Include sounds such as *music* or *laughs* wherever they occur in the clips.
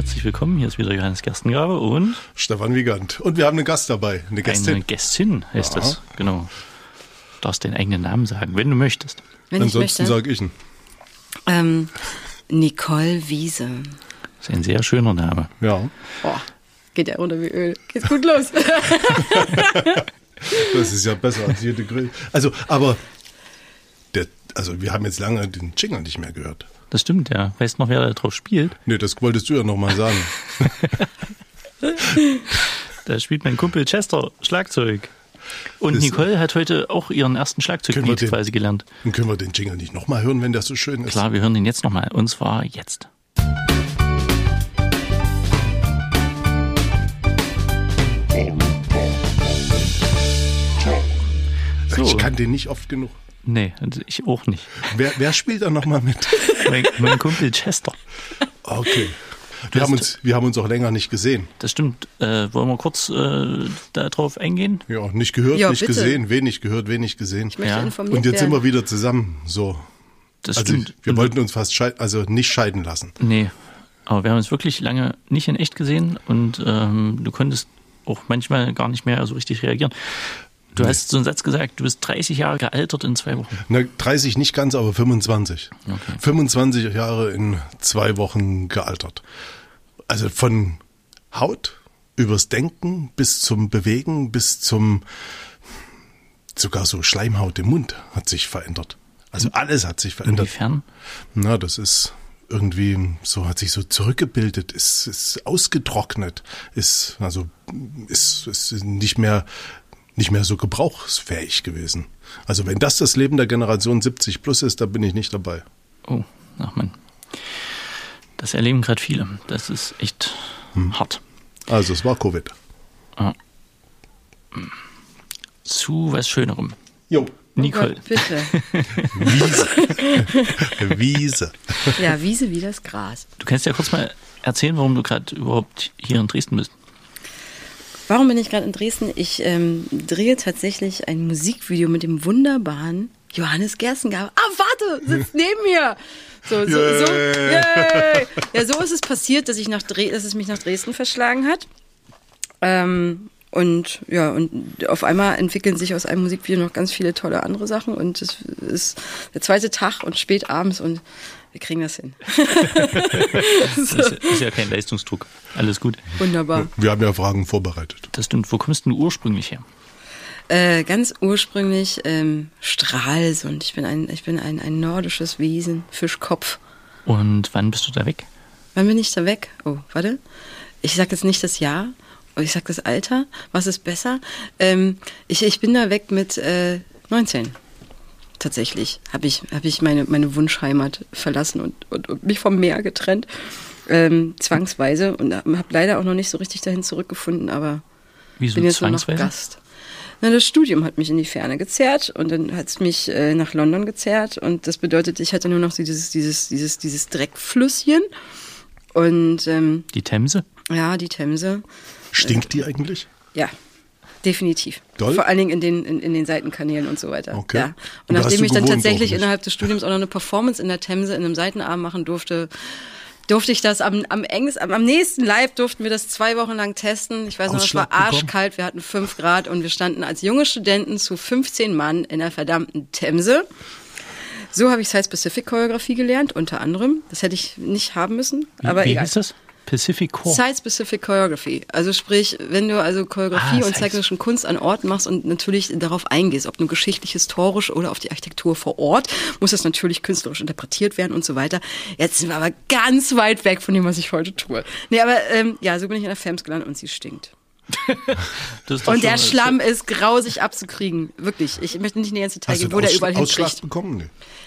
herzlich willkommen. Hier ist wieder Johannes Gerstengrabe und Stefan Wiegand. Und wir haben einen Gast dabei, eine Gästin. eine Gästin heißt Ja. das. Genau. Du darfst den eigenen Namen sagen, wenn du möchtest. Wenn Ansonsten sage ich ihn. Ähm, Nicole Wiese. Das ist ein sehr schöner Name. Ja, Boah, geht ja runter wie Öl. Geht's gut los. *laughs* das ist ja besser als jede Grill. Also, aber der, also wir haben jetzt lange den Jingle nicht mehr gehört. Das stimmt, ja. Weißt noch, wer da drauf spielt? Nee, das wolltest du ja nochmal sagen. *laughs* Da spielt mein Kumpel Chester Schlagzeug. Und Das- Nicole hat heute auch ihren ersten Schlagzeugbeat quasi gelernt. Dann können wir den Jingle nicht nochmal hören, wenn der so schön ist. Klar, wir hören den jetzt nochmal. Und zwar jetzt. So. Ich kann den nicht oft genug. Nee, also ich auch nicht. Wer, wer spielt da nochmal mit? *laughs* Mein, mein Kumpel Chester. Okay. Wir haben, uns, wir haben uns auch länger nicht gesehen. Das stimmt. Äh, wollen wir kurz äh, darauf eingehen? Ja, nicht gehört, Ja, nicht bitte. gesehen, wenig gehört, wenig gesehen. Ich möchte Ja. informiert Und jetzt sind werden. wir wieder zusammen. So. Das Also stimmt. wir Und- wollten uns fast scheiden, also nicht scheiden lassen. Nee, aber wir haben uns wirklich lange nicht in echt gesehen und ähm, du konntest auch manchmal gar nicht mehr so richtig reagieren. Du hast so einen Satz gesagt, du bist 30 Jahre gealtert in zwei Wochen. Na, 30 nicht ganz, aber 25. Okay. 25 Jahre in zwei Wochen gealtert. Also von Haut übers Denken bis zum Bewegen, bis zum sogar so Schleimhaut im Mund hat sich verändert. Also alles hat sich verändert. Inwiefern? Na, das ist irgendwie so, hat sich so zurückgebildet, ist, ist ausgetrocknet, ist, also, ist, ist nicht mehr, nicht mehr so gebrauchsfähig gewesen. Also wenn das das Leben der Generation 70 plus ist, da bin ich nicht dabei. Oh, ach man. Das erleben gerade viele. Das ist echt hart. Also es war Covid. Zu was Schönerem. Jo. Nicole. Oh Gott, bitte. *laughs* Wiese. *laughs* Wiese. Ja, Wiese wie das Gras. Du kannst ja kurz mal erzählen, warum du gerade überhaupt hier in Dresden bist. Warum bin ich gerade in Dresden? Ich ähm, drehe tatsächlich ein Musikvideo mit dem wunderbaren Johannes Gerstengabe. Ah, warte, sitzt *laughs* neben mir. So, so, so, Yay. yay. Ja, so ist es passiert, dass, ich nach Dre dass es mich nach Dresden verschlagen hat. Ähm, und ja, und auf einmal entwickeln sich aus einem Musikvideo noch ganz viele tolle andere Sachen. Und es ist der zweite Tag und spät abends und wir kriegen das hin. *laughs* Das ist, ist ja kein Leistungsdruck. Alles gut. Wunderbar. Wir haben ja Fragen vorbereitet. Das stimmt. Wo kommst denn du ursprünglich her? Äh, ganz ursprünglich ähm, Stralsund. Ich bin ein, ich bin ein, ein nordisches Wesen, Fischkopf. Und wann bist du da weg? Wann bin ich da weg? Oh, warte. Ich sag jetzt nicht das Jahr, ich sag das Alter. Was ist besser? Ähm, ich, ich bin da weg mit äh, 19. Tatsächlich habe ich, hab ich meine, meine Wunschheimat verlassen und, und, und mich vom Meer getrennt. Ähm, zwangsweise und habe leider auch noch nicht so richtig dahin zurückgefunden, aber Wieso bin jetzt nur noch? Gast. Na, das Studium hat mich in die Ferne gezerrt und dann hat es mich äh, nach London gezerrt und das bedeutet, ich hatte nur noch dieses, dieses, dieses, dieses Dreckflüsschen und ähm, Die Themse? ja, die Themse, Stinkt die eigentlich? ja, definitiv. Doll? Vor allen Dingen in den, in, in den Seitenkanälen und so weiter. Okay. Ja. Und Und nachdem ich dann tatsächlich innerhalb des Studiums auch noch eine Performance in der Themse in einem Seitenarm machen durfte, durfte ich das am, am engsten, am, am nächsten Live durften wir das zwei Wochen lang testen. Ich weiß noch, es war arschkalt, wir hatten fünf Grad und wir standen als junge Studenten zu 15 Mann in der verdammten Themse. So habe ich Side Specific Choreografie gelernt, unter anderem. Das hätte ich nicht haben müssen, aber wie egal. heißt das? Pacific Core. Site-Specific Choreography. Also sprich, wenn du also Choreografie Ah, und Site- zeichnischen Kunst an Orten machst und natürlich darauf eingehst, ob nur geschichtlich, historisch oder auf die Architektur vor Ort, muss das natürlich künstlerisch interpretiert werden und so weiter. Jetzt sind wir aber ganz weit weg von dem, was ich heute tue. Nee, aber ähm, ja, so bin ich in der Fems gelandet und sie stinkt. *laughs* Und der Schlamm ist grausig abzukriegen. Wirklich. Ich möchte nicht in die ganze Detail gehen, wo der überall Ausschlag hinkriegt. bekommen? Nee.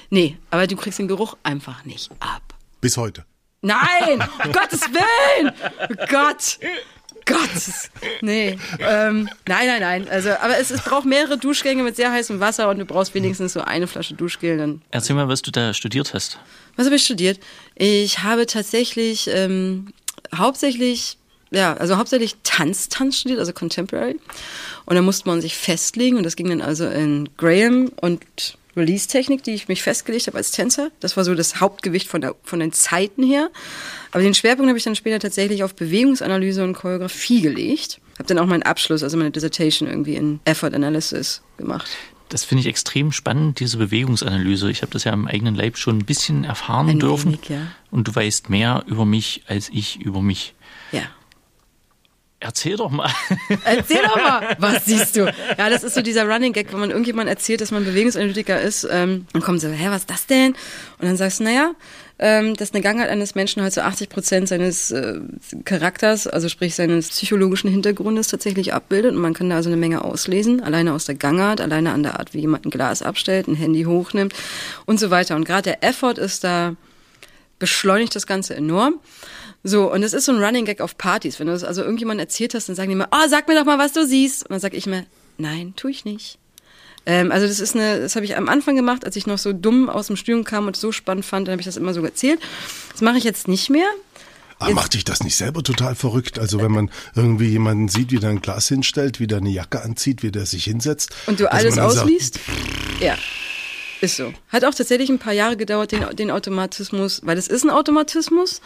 Nee, aber du kriegst den Geruch einfach nicht ab. Bis heute. Nein, um Gottes Willen! Gott! Gott! Nee. Ähm, nein, nein, nein. Also, aber es, es braucht mehrere Duschgänge mit sehr heißem Wasser und du brauchst wenigstens so eine Flasche Duschgel. Dann. Erzähl mal, was du da studiert hast. Was habe ich studiert? Ich habe tatsächlich ähm, hauptsächlich, ja, also hauptsächlich Tanz, Tanz studiert, also Contemporary. Und da musste man sich festlegen und das ging dann also in Graham und Release-Technik, die ich mich festgelegt habe als Tänzer. Das war so das Hauptgewicht von, der, von den Zeiten her. Aber den Schwerpunkt habe ich dann später tatsächlich auf Bewegungsanalyse und Choreografie gelegt. Habe dann auch meinen Abschluss, also meine Dissertation irgendwie in Effort Analysis gemacht. Das finde ich extrem spannend, diese Bewegungsanalyse. Ich habe das ja im eigenen Leib schon ein bisschen erfahren ein dürfen. Wenig, ja. Und du weißt mehr über mich als ich über mich. Ja. Erzähl doch mal. *laughs* Erzähl doch mal. Was siehst du? Ja, das ist so dieser Running Gag, wenn man irgendjemand erzählt, dass man Bewegungsanalytiker ist, ähm, dann kommen sie, hä, was ist das denn? Und dann sagst du, naja, ähm, dass eine Gangart eines Menschen halt so 80 Prozent seines äh, Charakters, also sprich seines psychologischen Hintergrundes tatsächlich abbildet. Und man kann da also eine Menge auslesen, alleine aus der Gangart, alleine an der Art, wie jemand ein Glas abstellt, ein Handy hochnimmt und so weiter. Und gerade der Effort ist da, beschleunigt das Ganze enorm. So, und es ist so ein Running Gag auf Partys. Wenn du das also irgendjemand erzählt hast, dann sagen die immer, oh, sag mir doch mal, was du siehst. Und dann sag ich mir, nein, tu ich nicht. Ähm, also das ist eine, das habe ich am Anfang gemacht, als ich noch so dumm aus dem Studium kam und so spannend fand, dann habe ich das immer so erzählt. Das mache ich jetzt nicht mehr. Aber ah, macht dich das nicht selber total verrückt? Also wenn man irgendwie jemanden sieht, wie der ein Glas hinstellt, wie der eine Jacke anzieht, wie der sich hinsetzt. Und du alles ausliest? Sagt, ja. Ist so. Hat auch tatsächlich ein paar Jahre gedauert, den, den Automatismus, weil es ist ein Automatismus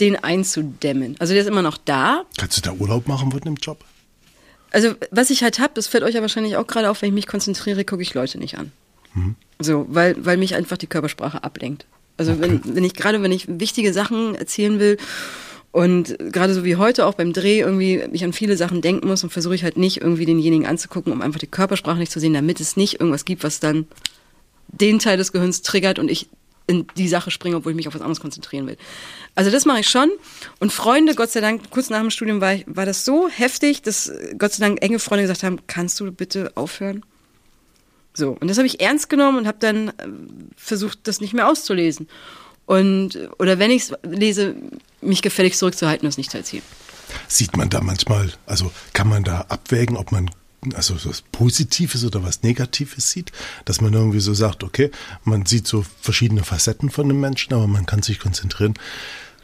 den einzudämmen. Also der ist immer noch da. Kannst du da Urlaub machen von dem Job? Also was ich halt habe, das fällt euch ja wahrscheinlich auch gerade auf, wenn ich mich konzentriere, gucke ich Leute nicht an. Mhm. So, weil, weil mich einfach die Körpersprache ablenkt. Also okay. wenn, wenn ich gerade, wenn ich wichtige Sachen erzählen will und gerade so wie heute auch beim Dreh irgendwie ich an viele Sachen denken muss und versuche ich halt nicht irgendwie denjenigen anzugucken, um einfach die Körpersprache nicht zu sehen, damit es nicht irgendwas gibt, was dann den Teil des Gehirns triggert und ich in die Sache springe, obwohl ich mich auf was anderes konzentrieren will. Also das mache ich schon. Und Freunde, Gott sei Dank, kurz nach dem Studium war, ich, war das so heftig, dass Gott sei Dank enge Freunde gesagt haben, kannst du bitte aufhören? So, und das habe ich ernst genommen und habe dann äh, versucht, das nicht mehr auszulesen. Und, oder wenn ich es lese, mich gefällig zurückzuhalten und es nicht zu erzählen. Sieht man da manchmal, also kann man da abwägen, ob man also was Positives oder was Negatives sieht, dass man irgendwie so sagt, okay, man sieht so verschiedene Facetten von einem Menschen, aber man kann sich konzentrieren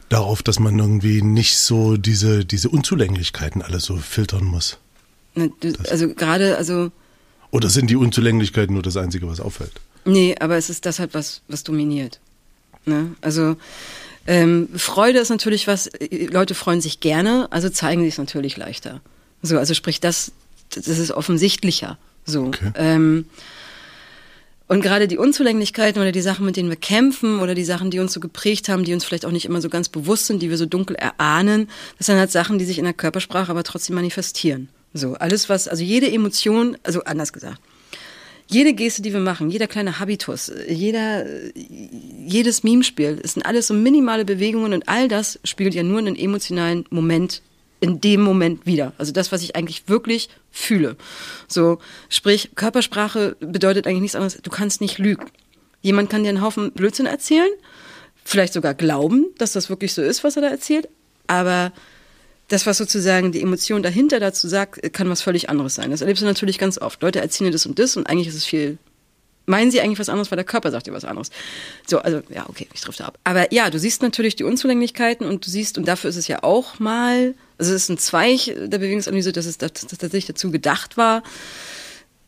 darauf, dass man irgendwie nicht so diese, diese Unzulänglichkeiten alle so filtern muss. Also gerade, also. Oder sind die Unzulänglichkeiten nur das Einzige, was auffällt? Nee, aber es ist das halt, was, was dominiert. Ne? Also ähm, Freude ist natürlich was, Leute freuen sich gerne, also zeigen sie es natürlich leichter. So, also sprich, das, das ist offensichtlicher. So. Okay. Ähm, und gerade die Unzulänglichkeiten oder die Sachen, mit denen wir kämpfen oder die Sachen, die uns so geprägt haben, die uns vielleicht auch nicht immer so ganz bewusst sind, die wir so dunkel erahnen, das sind halt Sachen, die sich in der Körpersprache aber trotzdem manifestieren. So, alles was, also jede Emotion, also anders gesagt, jede Geste, die wir machen, jeder kleine Habitus, jeder, jedes Meme-Spiel, es sind alles so minimale Bewegungen und all das spielt ja nur einen emotionalen Moment in dem Moment wieder. Also das, was ich eigentlich wirklich fühle. So, sprich, Körpersprache bedeutet eigentlich nichts anderes. Du kannst nicht lügen. Jemand kann dir einen Haufen Blödsinn erzählen, vielleicht sogar glauben, dass das wirklich so ist, was er da erzählt, aber das, was sozusagen die Emotion dahinter dazu sagt, kann was völlig anderes sein. Das erlebst du natürlich ganz oft. Leute erzählen dir das und das und eigentlich ist es viel meinen sie eigentlich was anderes, weil der Körper sagt dir was anderes. So, also ja, okay, ich trifft ab. Aber ja, du siehst natürlich die Unzulänglichkeiten und du siehst, und dafür ist es ja auch mal also es ist ein Zweig der Bewegungsanalyse, dass es tatsächlich dazu gedacht war,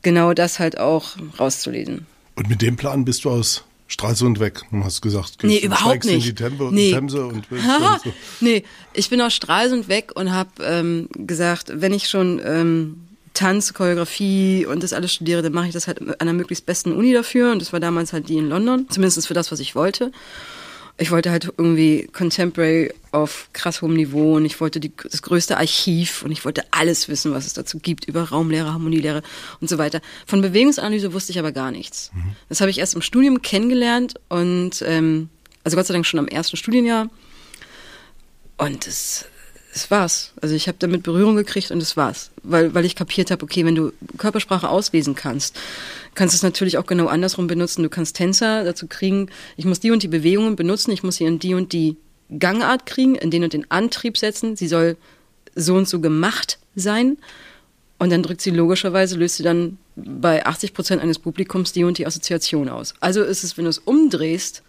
genau das halt auch rauszulesen. Und mit dem Plan bist du aus Stralsund weg. Du hast gesagt, nee, überhaupt nicht. In die Tempo, nee. Themse und *laughs* so. Nee, ich bin aus Stralsund weg und habe ähm, gesagt, wenn ich schon ähm, Tanz, Choreografie und das alles studiere, dann mache ich das halt an der möglichst besten Uni dafür. Und das war damals halt die in London, zumindest für das, was ich wollte ich wollte halt irgendwie Contemporary auf krass hohem Niveau und ich wollte die, das größte Archiv und ich wollte alles wissen, was es dazu gibt über Raumlehre, Harmonielehre und so weiter. Von Bewegungsanalyse wusste ich aber gar nichts. Mhm. Das habe ich erst im Studium kennengelernt und ähm, also Gott sei Dank schon am ersten Studienjahr. Und es das war's. Also ich habe damit Berührung gekriegt und das war's. Weil, weil ich kapiert habe, okay, wenn du Körpersprache auslesen kannst, kannst du es natürlich auch genau andersrum benutzen. Du kannst Tänzer dazu kriegen, ich muss die und die Bewegungen benutzen, ich muss sie in die und die Gangart kriegen, in den und den Antrieb setzen, sie soll so und so gemacht sein. Und dann drückt sie logischerweise, löst sie dann bei 80 Prozent eines Publikums die und die Assoziation aus. Also ist es, wenn du es umdrehst,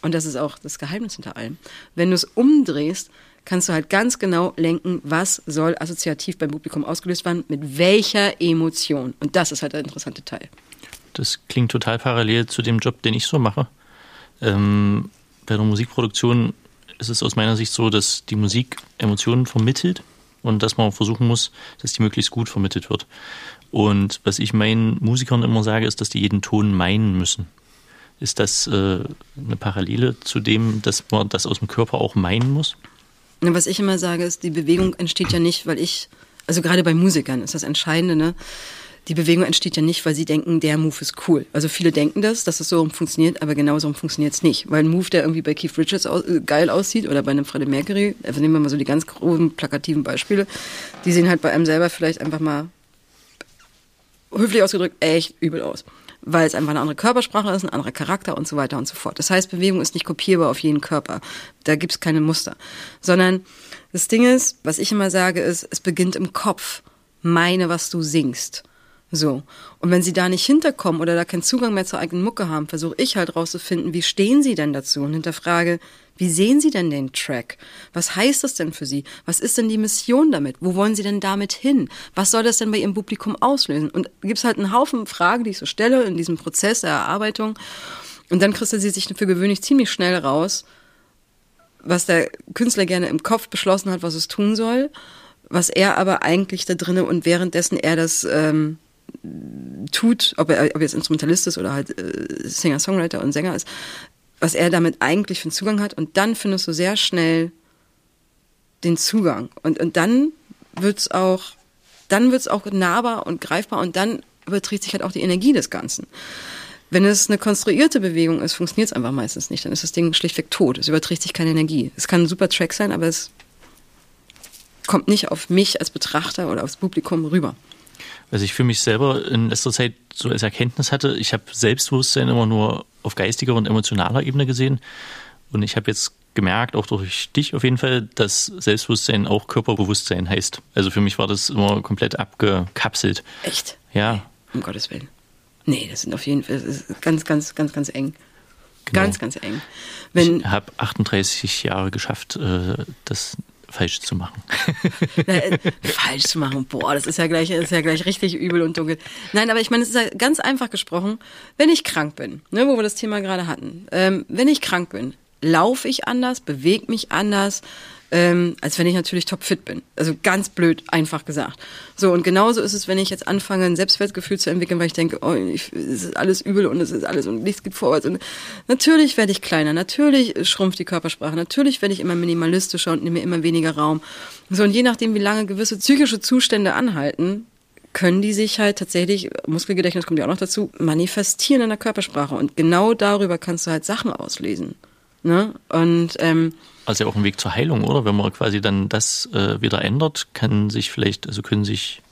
und das ist auch das Geheimnis hinter allem, wenn du es umdrehst, kannst du halt ganz genau lenken, was soll assoziativ beim Publikum ausgelöst werden, mit welcher Emotion. Und das ist halt der interessante Teil. Das klingt total parallel zu dem Job, den ich so mache. Ähm, bei der Musikproduktion ist es aus meiner Sicht so, dass die Musik Emotionen vermittelt und dass man versuchen muss, dass die möglichst gut vermittelt wird. Und was ich meinen Musikern immer sage, ist, dass die jeden Ton meinen müssen. Ist das äh, eine Parallele zu dem, dass man das aus dem Körper auch meinen muss? Was ich immer sage, ist, die Bewegung entsteht ja nicht, weil ich, also gerade bei Musikern ist das Entscheidende, ne? Die Bewegung entsteht ja nicht, weil sie denken, der Move ist cool. Also viele denken das, dass es so funktioniert, aber genau so funktioniert es nicht. Weil ein Move, der irgendwie bei Keith Richards aus, äh, geil aussieht oder bei einem Freddie Mercury, also nehmen wir mal so die ganz groben plakativen Beispiele, die sehen halt bei einem selber vielleicht einfach mal höflich ausgedrückt echt übel aus weil es einfach eine andere Körpersprache ist, ein anderer Charakter und so weiter und so fort. Das heißt, Bewegung ist nicht kopierbar auf jeden Körper. Da gibt es keine Muster. Sondern das Ding ist, was ich immer sage, ist, es beginnt im Kopf. Meine, was du singst. So. Und wenn sie da nicht hinterkommen oder da keinen Zugang mehr zur eigenen Mucke haben, versuche ich halt rauszufinden, wie stehen sie denn dazu und hinterfrage, wie sehen Sie denn den Track? Was heißt das denn für Sie? Was ist denn die Mission damit? Wo wollen Sie denn damit hin? Was soll das denn bei Ihrem Publikum auslösen? Und gibt es halt einen Haufen Fragen, die ich so stelle in diesem Prozess der Erarbeitung. Und dann kristallisiert sich für gewöhnlich ziemlich schnell raus, was der Künstler gerne im Kopf beschlossen hat, was es tun soll, was er aber eigentlich da drinnen und währenddessen er das ähm, tut, ob er, ob er jetzt Instrumentalist ist oder halt äh, Singer-Songwriter und Sänger ist, was er damit eigentlich für einen Zugang hat. Und dann findest du sehr schnell den Zugang. Und, und dann wird's auch, dann wird's auch nahbar und greifbar und dann überträgt sich halt auch die Energie des Ganzen. Wenn es eine konstruierte Bewegung ist, funktioniert es einfach meistens nicht. Dann ist das Ding schlichtweg tot. Es überträgt sich keine Energie. Es kann ein super Track sein, aber es kommt nicht auf mich als Betrachter oder aufs Publikum rüber. Was ich für mich selber in letzter Zeit so als Erkenntnis hatte, ich habe Selbstbewusstsein immer nur auf geistiger und emotionaler Ebene gesehen. Und ich habe jetzt gemerkt, auch durch dich auf jeden Fall, dass Selbstbewusstsein auch Körperbewusstsein heißt. Also für mich war das immer komplett abgekapselt. Echt? Ja. Um Gottes Willen. Nee, das sind auf jeden Fall ganz, ganz, ganz, ganz eng. Genau. Ganz, ganz eng. Wenn, ich habe 38 Jahre geschafft, äh, das falsch zu machen. *laughs* Äh, falsch zu machen, boah, das ist ja gleich, ist ja gleich richtig übel und dunkel. Nein, aber ich meine, es ist ja ganz einfach gesprochen, wenn ich krank bin, ne, wo wir das Thema gerade hatten, ähm, wenn ich krank bin, laufe ich anders, bewege mich anders, ähm, als wenn ich natürlich topfit bin. Also ganz blöd, einfach gesagt. So, und genauso ist es, wenn ich jetzt anfange, ein Selbstwertgefühl zu entwickeln, weil ich denke, oh, ich, es ist alles übel und es ist alles und nichts geht vorwärts. Und natürlich werde ich kleiner, natürlich schrumpft die Körpersprache, natürlich werde ich immer minimalistischer und nehme immer weniger Raum. So, und je nachdem, wie lange gewisse psychische Zustände anhalten, können die sich halt tatsächlich, Muskelgedächtnis kommt ja auch noch dazu, manifestieren in der Körpersprache. Und genau darüber kannst du halt Sachen auslesen. Ne? Und ähm, also auch ein Weg zur Heilung, oder? Wenn man quasi dann das äh, wieder ändert, kann sich vielleicht, also können sich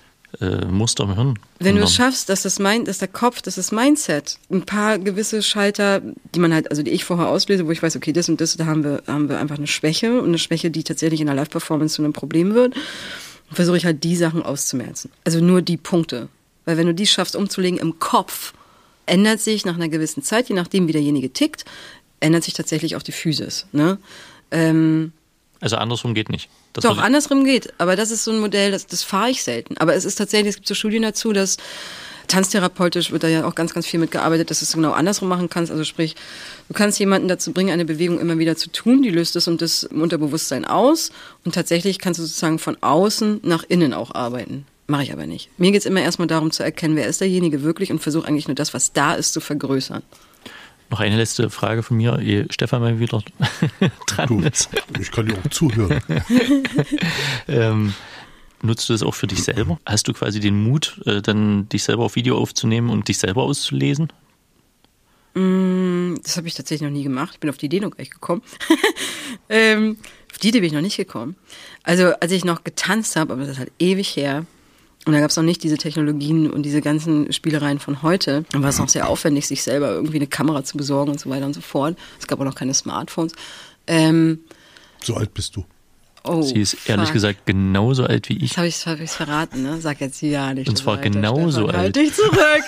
äh, Muster im Hirn. Wenn du es schaffst, dass das Mind, dass der Kopf, dass das Mindset, ein paar gewisse Schalter, die man halt, also die ich vorher auslöse, wo ich weiß, okay, das und das, da haben wir, haben wir einfach eine Schwäche und eine Schwäche, die tatsächlich in der Live-Performance zu einem Problem wird, versuche ich halt die Sachen auszumerzen. Also nur die Punkte. Weil wenn du die schaffst umzulegen im Kopf, ändert sich nach einer gewissen Zeit, je nachdem wie derjenige tickt, ändert sich tatsächlich auch die Physis. Ne? Ähm, also andersrum geht nicht. Das doch, andersrum geht. Aber das ist so ein Modell, das, das fahre ich selten. Aber es ist tatsächlich, es gibt so Studien dazu, dass tanztherapeutisch wird da ja auch ganz, ganz viel mitgearbeitet, dass du es genau andersrum machen kannst. Also sprich, du kannst jemanden dazu bringen, eine Bewegung immer wieder zu tun, die löst das und das im Unterbewusstsein aus. Und tatsächlich kannst du sozusagen von außen nach innen auch arbeiten. Mache ich aber nicht. Mir geht es immer erstmal darum zu erkennen, wer ist derjenige wirklich und versuche eigentlich nur das, was da ist, zu vergrößern. Noch eine letzte Frage von mir, ehe Stefan mal wieder *laughs* dran du, ist. Ich kann dir auch zuhören. *laughs* ähm, nutzt du das auch für dich selber? Hast du quasi den Mut, äh, dann dich selber auf Video aufzunehmen und dich selber auszulesen? Mm, das habe ich tatsächlich noch nie gemacht. Ich bin auf die Idee noch gleich gekommen. *laughs* ähm, auf die Idee bin ich noch nicht gekommen. Also als ich noch getanzt habe, aber das ist halt ewig her, und da gab es noch nicht diese Technologien und diese ganzen Spielereien von heute. Dann war es noch sehr aufwendig, sich selber irgendwie eine Kamera zu besorgen und so weiter und so fort. Es gab auch noch keine Smartphones. Ähm, so alt bist du. Oh, Sie ist ehrlich fuck. gesagt genauso alt wie ich. Das habe ich hab ich's verraten, ne? Sag jetzt ja nicht. Und zwar weiter, genauso Stefan, alt. Halt dich zurück. *laughs*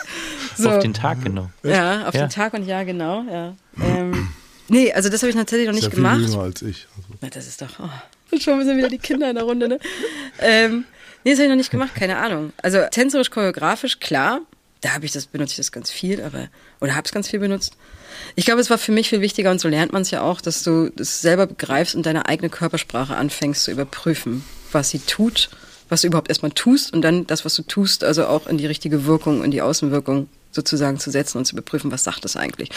So. Auf den Tag genau. Ja, auf ja. den Tag und ja genau. Ja. Ähm, nee, also das habe ich natürlich noch nicht Sehr gemacht. Viel jünger als ich. Also. Na, das ist doch. Oh, schon sind wieder die Kinder in der Runde, ne? *laughs* ähm, Nee, das habe ich noch nicht gemacht, keine Ahnung. Also tänzerisch, choreografisch, klar. Da habe ich das, benutze ich das ganz viel, aber, oder habe es ganz viel benutzt. Ich glaube, es war für mich viel wichtiger und so lernt man es ja auch, dass du das selber begreifst und deine eigene Körpersprache anfängst zu überprüfen, was sie tut, was du überhaupt erstmal tust und dann das, was du tust, also auch in die richtige Wirkung, in die Außenwirkung sozusagen zu setzen und zu überprüfen, was sagt es eigentlich.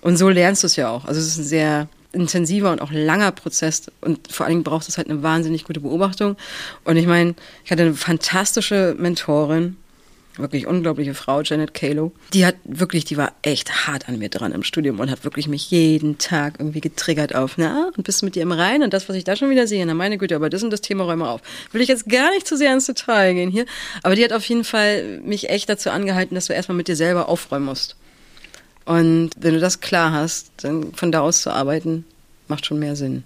Und so lernst du es ja auch. Also es ist ein sehr intensiver und auch langer Prozess und vor allen Dingen braucht es halt eine wahnsinnig gute Beobachtung. Und ich meine, ich hatte eine fantastische Mentorin, wirklich unglaubliche Frau, Janet Kalo. Die hat wirklich, die war echt hart an mir dran im Studium und hat wirklich mich jeden Tag irgendwie getriggert auf, na, und bist du mit dir im Reinen und das, was ich da schon wieder sehe, na meine Güte, aber das und das Thema räume auf. Will ich jetzt gar nicht zu sehr ins Detail gehen hier, aber die hat auf jeden Fall mich echt dazu angehalten, dass du erstmal mit dir selber aufräumen musst. Und wenn du das klar hast, dann von da aus zu arbeiten, macht schon mehr Sinn.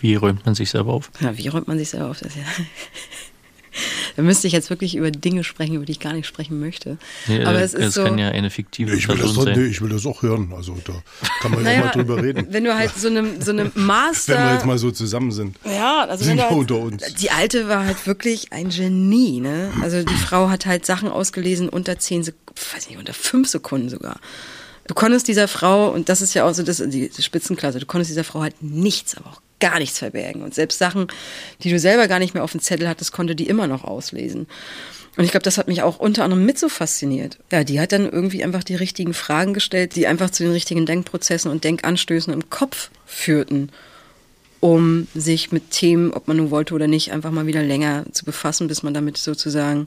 Wie räumt man sich selber auf? Ja, wie räumt man sich selber auf? Das ja *laughs* da müsste ich jetzt wirklich über Dinge sprechen, über die ich gar nicht sprechen möchte. Nee, Aber äh, es ist es so, kann ja eine fiktive Ich will, das, Person nee, sein. ich will das auch hören. Also da kann man ja naja, auch mal drüber reden. wenn du halt so eine, so eine Master... *laughs* Wenn wir jetzt mal so zusammen sind. Ja, also Sind wir halt, unter uns. Die alte war halt wirklich ein Genie, ne? Also die Frau hat halt Sachen ausgelesen unter zehn Sekunden, weiß nicht, unter fünf Sekunden sogar. Du konntest dieser Frau, und das ist ja auch so das, die Spitzenklasse, du konntest dieser Frau halt nichts, aber auch gar nichts verbergen. Und selbst Sachen, die du selber gar nicht mehr auf dem Zettel hattest, konnte die immer noch auslesen. Und ich glaube, das hat mich auch unter anderem mit so fasziniert. Ja, die hat dann irgendwie einfach die richtigen Fragen gestellt, die einfach zu den richtigen Denkprozessen und Denkanstößen im Kopf führten um sich mit Themen, ob man nun wollte oder nicht, einfach mal wieder länger zu befassen, bis man damit sozusagen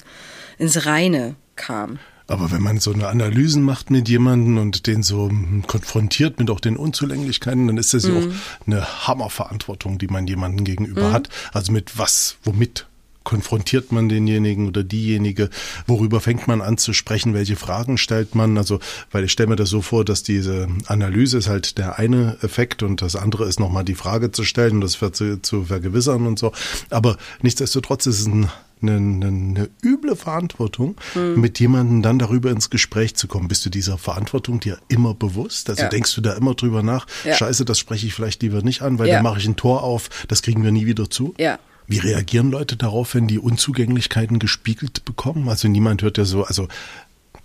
ins Reine kam. Aber wenn man so eine Analysen macht mit jemandem und den so konfrontiert mit auch den Unzulänglichkeiten, dann ist das ja Mhm. auch eine Hammerverantwortung, die man jemandem gegenüber hat. Also mit was, womit konfrontiert man denjenigen oder diejenige, worüber fängt man an zu sprechen, welche Fragen stellt man, also, weil ich stelle mir das so vor, dass diese Analyse ist halt der eine Effekt und das andere ist nochmal die Frage zu stellen und das zu, zu vergewissern und so, aber nichtsdestotrotz ist es ein eine, eine, eine üble Verantwortung, mit jemandem dann darüber ins Gespräch zu kommen. Bist du dieser Verantwortung dir immer bewusst? Also Ja. denkst du da immer drüber nach, Ja. scheiße, das spreche ich vielleicht lieber nicht an, weil Ja. dann mache ich ein Tor auf, das kriegen wir nie wieder zu? Ja. Wie reagieren Leute darauf, wenn die Unzugänglichkeiten gespiegelt bekommen? Also niemand hört ja so, also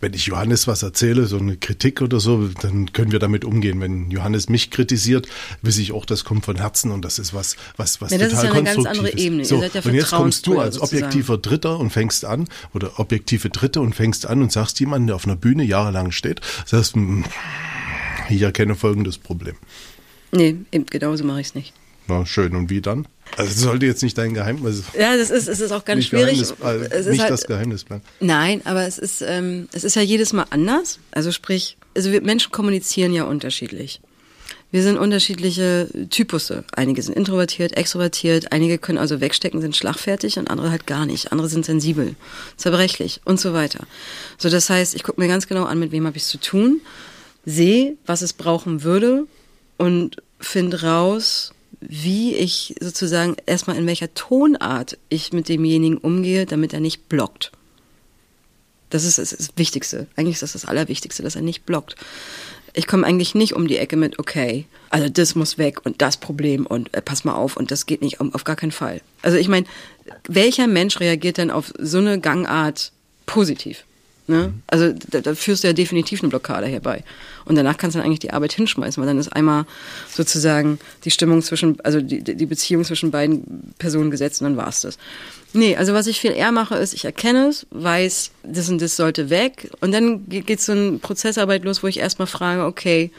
wenn ich Johannes was erzähle, so eine Kritik oder so, dann können wir damit umgehen. Wenn Johannes mich kritisiert, weiß ich auch, das kommt von Herzen und das ist was, was, was Ja, das ist total ja eine ganz andere ist. Ebene. So, ja und jetzt kommst du als sozusagen. objektiver Dritter und fängst an, oder objektive Dritte und fängst an und sagst jemandem, der auf einer Bühne jahrelang steht, sagst, hm, ich erkenne folgendes Problem. Nee, eben genauso mache ich es nicht. Na, schön. Und wie dann? Also das sollte jetzt nicht dein Geheimnis Ja, das ist, es ist auch ganz nicht, schwierig. Äh, es ist nicht halt, das Geheimnis bleiben. Nein, aber es ist, ähm, es ist ja jedes Mal anders. Also sprich, also wir Menschen kommunizieren ja unterschiedlich. Wir sind unterschiedliche Typusse. Einige sind introvertiert, extrovertiert, einige können also wegstecken, sind schlagfertig und andere halt gar nicht. Andere sind sensibel, zerbrechlich und so weiter. So, das heißt, ich gucke mir ganz genau an, mit wem habe ich es zu tun, sehe, was es brauchen würde und finde raus, wie ich sozusagen erstmal in welcher Tonart ich mit demjenigen umgehe, damit er nicht blockt. Das ist das, Wichtigste. Eigentlich ist das das Allerwichtigste, dass er nicht blockt. Ich komme eigentlich nicht um die Ecke mit, okay, also das muss weg und das Problem und äh, pass mal auf und das geht nicht, um, auf gar keinen Fall. Also ich meine, welcher Mensch reagiert denn auf so eine Gangart positiv? Ne? Also da, da führst du ja definitiv eine Blockade herbei. Und danach kannst du dann eigentlich die Arbeit hinschmeißen, weil dann ist einmal sozusagen die Stimmung zwischen, also die, die Beziehung zwischen beiden Personen gesetzt und dann war's das. Nee, also was ich viel eher mache, ist, ich erkenne es, weiß, das und das sollte weg. Und dann ge- geht so eine Prozessarbeit los, wo ich erstmal frage, okay,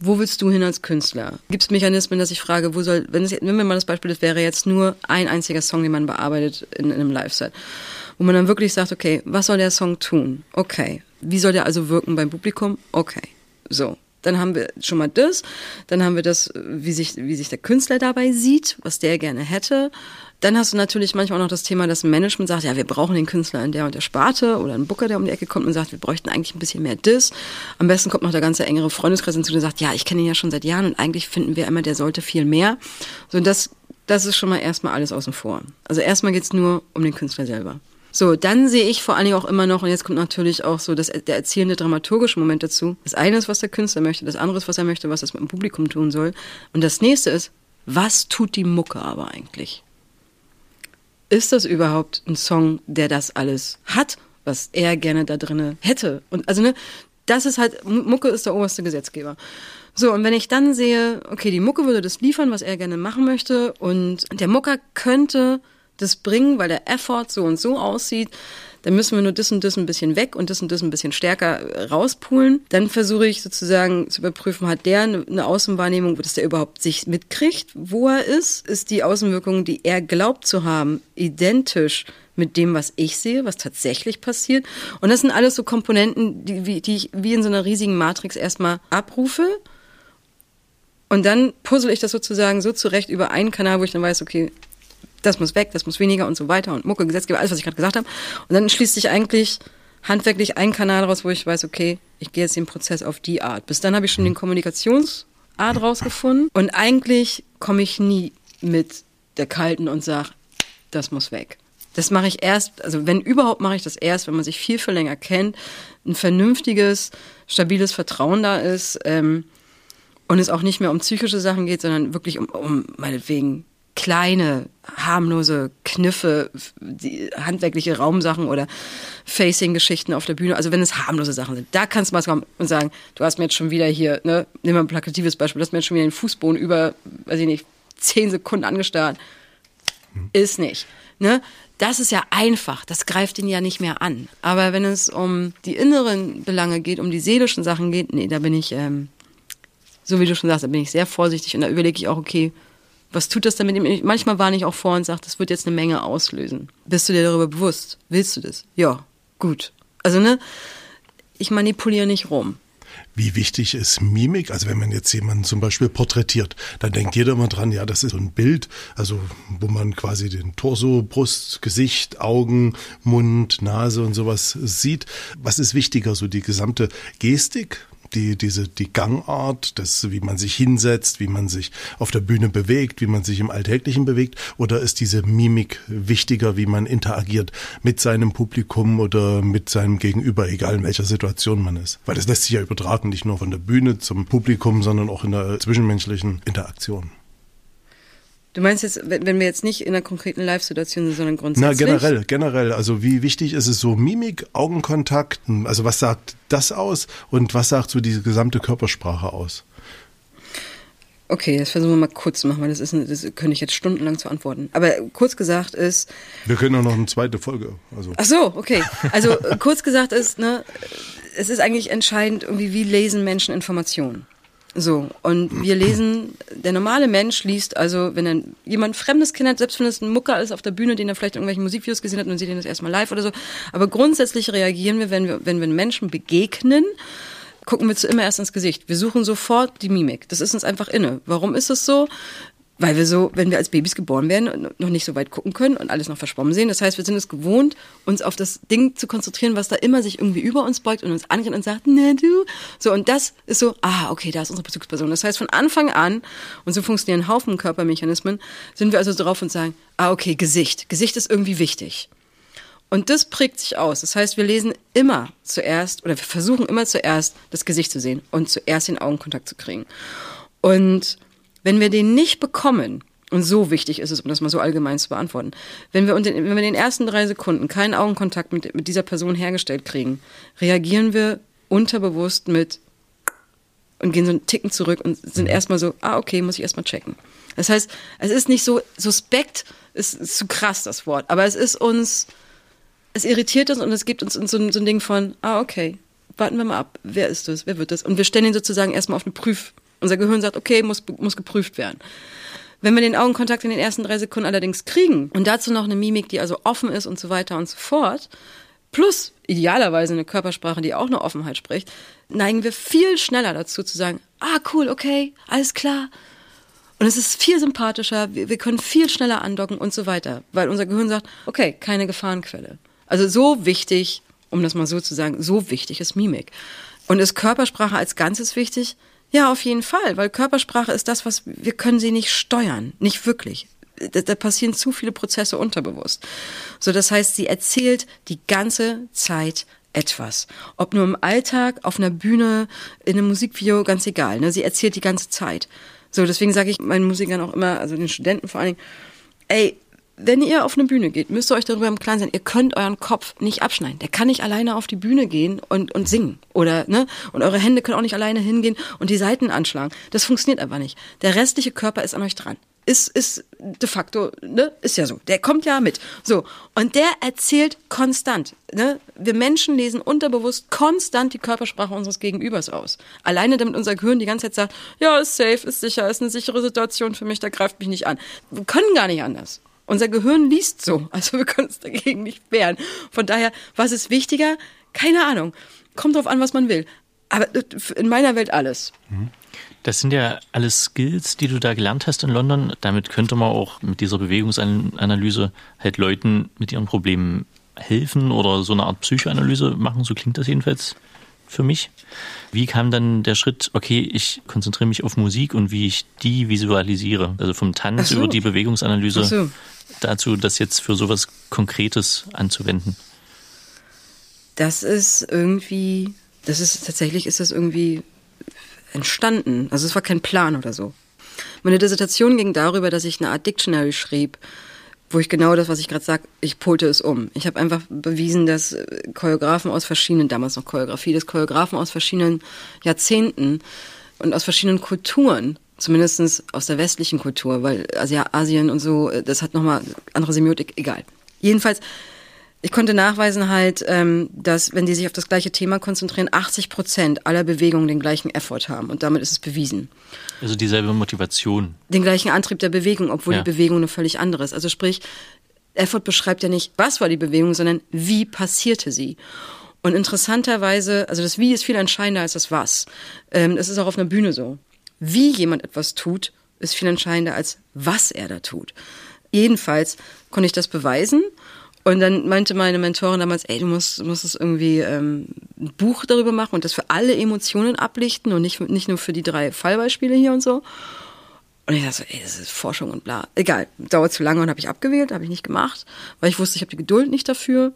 wo willst du hin als Künstler? Gibt es Mechanismen, dass ich frage, wo soll, wenn es, nehmen wir mal das Beispiel, das wäre jetzt nur ein einziger Song, den man bearbeitet in, in einem Live-Set. Wo man dann wirklich sagt, okay, was soll der Song tun? Okay. Wie soll der also wirken beim Publikum? Okay. So. Dann haben wir schon mal das. Dann haben wir das, wie sich, wie sich der Künstler dabei sieht, was der gerne hätte. Dann hast du natürlich manchmal auch noch das Thema, dass ein Management sagt, ja, wir brauchen den Künstler in der und der Sparte oder ein Booker, der um die Ecke kommt und sagt, wir bräuchten eigentlich ein bisschen mehr das. Am besten kommt noch der ganze engere Freundeskreis hinzu, der sagt, ja, ich kenne ihn ja schon seit Jahren und eigentlich finden wir immer, der sollte viel mehr. So, das, das ist schon mal erstmal alles außen vor. Also erstmal geht's nur um den Künstler selber. So, dann sehe ich vor allen Dingen auch immer noch, und jetzt kommt natürlich auch so das, der erzählende dramaturgische Moment dazu. Das eine ist, was der Künstler möchte, das andere ist, was er möchte, was das mit dem Publikum tun soll. Und das nächste ist, was tut die Mucke aber eigentlich? Ist das überhaupt ein Song, der das alles hat? was er gerne da drinne hätte. Und also ne, das ist halt, Mucke ist der oberste Gesetzgeber. So, und wenn ich dann sehe, okay, die Mucke würde das liefern, was er gerne machen möchte, und der Mucker könnte das bringen, weil der Effort so und so aussieht, dann müssen wir nur das und das ein bisschen weg und das und das ein bisschen stärker rauspulen. Dann versuche ich sozusagen zu überprüfen, hat der eine Außenwahrnehmung, dass der überhaupt sich mitkriegt, wo er ist? Ist die Außenwirkung, die er glaubt zu haben, identisch mit dem, was ich sehe, was tatsächlich passiert? Und das sind alles so Komponenten, die, die ich wie in so einer riesigen Matrix erstmal abrufe. Und dann puzzle ich das sozusagen so zurecht über einen Kanal, wo ich dann weiß, okay, das muss weg, das muss weniger und so weiter und Mucke, Gesetzgeber, alles, was ich gerade gesagt habe. Und dann schließt sich eigentlich handwerklich ein Kanal raus, wo ich weiß, okay, ich gehe jetzt den Prozess auf die Art. Bis dann habe ich schon den Kommunikationsart rausgefunden und eigentlich komme ich nie mit der kalten und sage, das muss weg. Das mache ich erst, also wenn überhaupt mache ich das erst, wenn man sich viel, viel länger kennt, ein vernünftiges, stabiles Vertrauen da ist ähm, und es auch nicht mehr um psychische Sachen geht, sondern wirklich um, um meinetwegen kleine, harmlose Kniffe, die handwerkliche Raumsachen oder Facing-Geschichten auf der Bühne. Also wenn es harmlose Sachen sind, da kannst du mal kommen und sagen, du hast mir jetzt schon wieder hier, ne, nimm mal ein plakatives Beispiel, du hast mir jetzt schon wieder den Fußboden über, weiß ich nicht, zehn Sekunden angestarrt. Ist nicht. Ne? Das ist ja einfach, das greift ihn ja nicht mehr an. Aber wenn es um die inneren Belange geht, um die seelischen Sachen geht, nee, da bin ich, ähm, so wie du schon sagst, da bin ich sehr vorsichtig und da überlege ich auch, okay, was tut das denn mit ihm? Manchmal warne ich auch vor und sage, das wird jetzt eine Menge auslösen. Bist du dir darüber bewusst? Willst du das? Ja, gut. Also, ne, ich manipuliere nicht rum. Wie wichtig ist Mimik? Also wenn man jetzt jemanden zum Beispiel porträtiert, dann denkt jeder immer dran, ja, das ist so ein Bild, also wo man quasi den Torso, Brust, Gesicht, Augen, Mund, Nase und sowas sieht. Was ist wichtiger, so die gesamte Gestik die, diese, die Gangart, das, wie man sich hinsetzt, wie man sich auf der Bühne bewegt, wie man sich im Alltäglichen bewegt? Oder ist diese Mimik wichtiger, wie man interagiert mit seinem Publikum oder mit seinem Gegenüber, egal in welcher Situation man ist? Weil das lässt sich ja übertragen, nicht nur von der Bühne zum Publikum, sondern auch in der zwischenmenschlichen Interaktion. Du meinst jetzt, wenn wir jetzt nicht in einer konkreten Live-Situation sind, sondern grundsätzlich? Na, generell, generell. Also wie wichtig ist es so Mimik, Augenkontakt? Also was sagt das aus und was sagt so diese gesamte Körpersprache aus? Okay, das versuchen wir mal kurz zu machen, weil das ist, das könnte ich jetzt stundenlang zu antworten. Aber kurz gesagt ist. Wir können auch noch eine zweite Folge. Also. Ach so, okay. Also kurz gesagt ist, ne, es ist eigentlich entscheidend, irgendwie, wie lesen Menschen Informationen. So, und wir lesen, der normale Mensch liest also, wenn er jemand Fremdes kennt, selbst wenn es ein Mucker ist auf der Bühne, den er vielleicht irgendwelche Musikvideos gesehen hat und sieht ihn das erstmal live oder so. Aber grundsätzlich reagieren wir, wenn wir, wenn wir Menschen begegnen, gucken wir zuerst ins Gesicht. Wir suchen sofort die Mimik. Das ist uns einfach inne. Warum ist es so? Weil wir so, wenn wir als Babys geboren werden, noch nicht so weit gucken können und alles noch verschwommen sehen. Das heißt, wir sind es gewohnt, uns auf das Ding zu konzentrieren, was da immer sich irgendwie über uns beugt und uns anrennt und sagt, ne du. So, und das ist so, ah, okay, da ist unsere Bezugsperson. Das heißt, von Anfang an, und so funktionieren Haufen Körpermechanismen, sind wir also drauf und sagen, ah, okay, Gesicht. Gesicht ist irgendwie wichtig. Und das prägt sich aus. Das heißt, wir lesen immer zuerst oder wir versuchen immer zuerst das Gesicht zu sehen und zuerst den Augenkontakt zu kriegen. Und wenn wir den nicht bekommen, und so wichtig ist es, um das mal so allgemein zu beantworten, wenn wir, wenn wir in den ersten drei Sekunden keinen Augenkontakt mit, mit dieser Person hergestellt kriegen, reagieren wir unterbewusst mit und gehen so einen Ticken zurück und sind mhm. erstmal so, ah, okay, muss ich erstmal checken. Das heißt, es ist nicht so, suspekt ist, ist zu krass das Wort, aber es ist uns, es irritiert uns und es gibt uns so, so ein Ding von, ah, okay, warten wir mal ab, wer ist das, wer wird das? Und wir stellen ihn sozusagen erstmal auf eine Prüf, unser Gehirn sagt, okay, muss, muss geprüft werden. Wenn wir den Augenkontakt in den ersten drei Sekunden allerdings kriegen und dazu noch eine Mimik, die also offen ist und so weiter und so fort, plus idealerweise eine Körpersprache, die auch eine Offenheit spricht, neigen wir viel schneller dazu zu sagen, ah cool, okay, alles klar. Und es ist viel sympathischer, wir, wir können viel schneller andocken und so weiter, weil unser Gehirn sagt, okay, keine Gefahrenquelle. Also so wichtig, um das mal so zu sagen, so wichtig ist Mimik. Und ist Körpersprache als Ganzes wichtig? Ja, auf jeden Fall, weil Körpersprache ist das, was wir können sie nicht steuern, nicht wirklich. Da, da passieren zu viele Prozesse unterbewusst. So, das heißt, sie erzählt die ganze Zeit etwas. Ob nur im Alltag, auf einer Bühne, in einem Musikvideo, ganz egal. Ne? Sie erzählt die ganze Zeit. So, deswegen sage ich meinen Musikern auch immer, also den Studenten vor allen Dingen, ey, wenn ihr auf eine Bühne geht, müsst ihr euch darüber im Klaren sein, ihr könnt euren Kopf nicht abschneiden. Der kann nicht alleine auf die Bühne gehen und, und singen. Oder, ne? Und eure Hände können auch nicht alleine hingehen und die Seiten anschlagen. Das funktioniert einfach nicht. Der restliche Körper ist an euch dran. Ist, ist de facto, ne? Ist ja so. Der kommt ja mit. So. Und der erzählt konstant. Ne? Wir Menschen lesen unterbewusst konstant die Körpersprache unseres Gegenübers aus. Alleine damit unser Gehirn die ganze Zeit sagt, ja, ist safe, ist sicher, ist eine sichere Situation für mich, da greift mich nicht an. Wir können gar nicht anders. Unser Gehirn liest so, also wir können uns dagegen nicht wehren. Von daher, was ist wichtiger? Keine Ahnung. Kommt drauf an, was man will. Aber in meiner Welt alles. Das sind ja alles Skills, die du da gelernt hast in London. Damit könnte man auch mit dieser Bewegungsanalyse halt Leuten mit ihren Problemen helfen oder so eine Art Psychoanalyse machen. So klingt das jedenfalls für mich. Wie kam dann der Schritt, okay, ich konzentriere mich auf Musik und wie ich die visualisiere? Also vom Tanz so. über die Bewegungsanalyse so. Dazu, das jetzt für sowas Konkretes anzuwenden. Das ist irgendwie, das ist tatsächlich ist das irgendwie entstanden. Also es war kein Plan oder so. Meine Dissertation ging darüber, dass ich eine Art Dictionary schrieb, wo ich genau das, was ich gerade sage, ich polte es um. Ich habe einfach bewiesen, dass Choreografen aus verschiedenen, damals noch Choreografie, dass Choreografen aus verschiedenen Jahrzehnten und aus verschiedenen Kulturen, zumindest aus der westlichen Kultur, weil Asien und so, das hat nochmal andere Semiotik, egal. Jedenfalls ich konnte nachweisen halt, ähm, dass wenn die sich auf das gleiche Thema konzentrieren, 80 Prozent aller Bewegungen den gleichen Effort haben und damit ist es bewiesen. Also dieselbe Motivation. Den gleichen Antrieb der Bewegung, obwohl ja. die Bewegung eine völlig andere ist. Also sprich, Effort beschreibt ja nicht, was war die Bewegung, sondern wie passierte sie. Und interessanterweise, also das Wie ist viel entscheidender als das Was. Ähm, das ist auch auf einer Bühne so. Wie jemand etwas tut, ist viel entscheidender als was er da tut. Jedenfalls konnte ich das beweisen und dann meinte meine Mentorin damals, ey, du musst, musst es irgendwie ähm, ein Buch darüber machen und das für alle Emotionen ablichten und nicht, nicht nur für die drei Fallbeispiele hier und so. Und ich dachte so, ey, das ist Forschung und bla. Egal, dauert zu lange und habe ich abgewählt, habe ich nicht gemacht, weil ich wusste, ich habe die Geduld nicht dafür.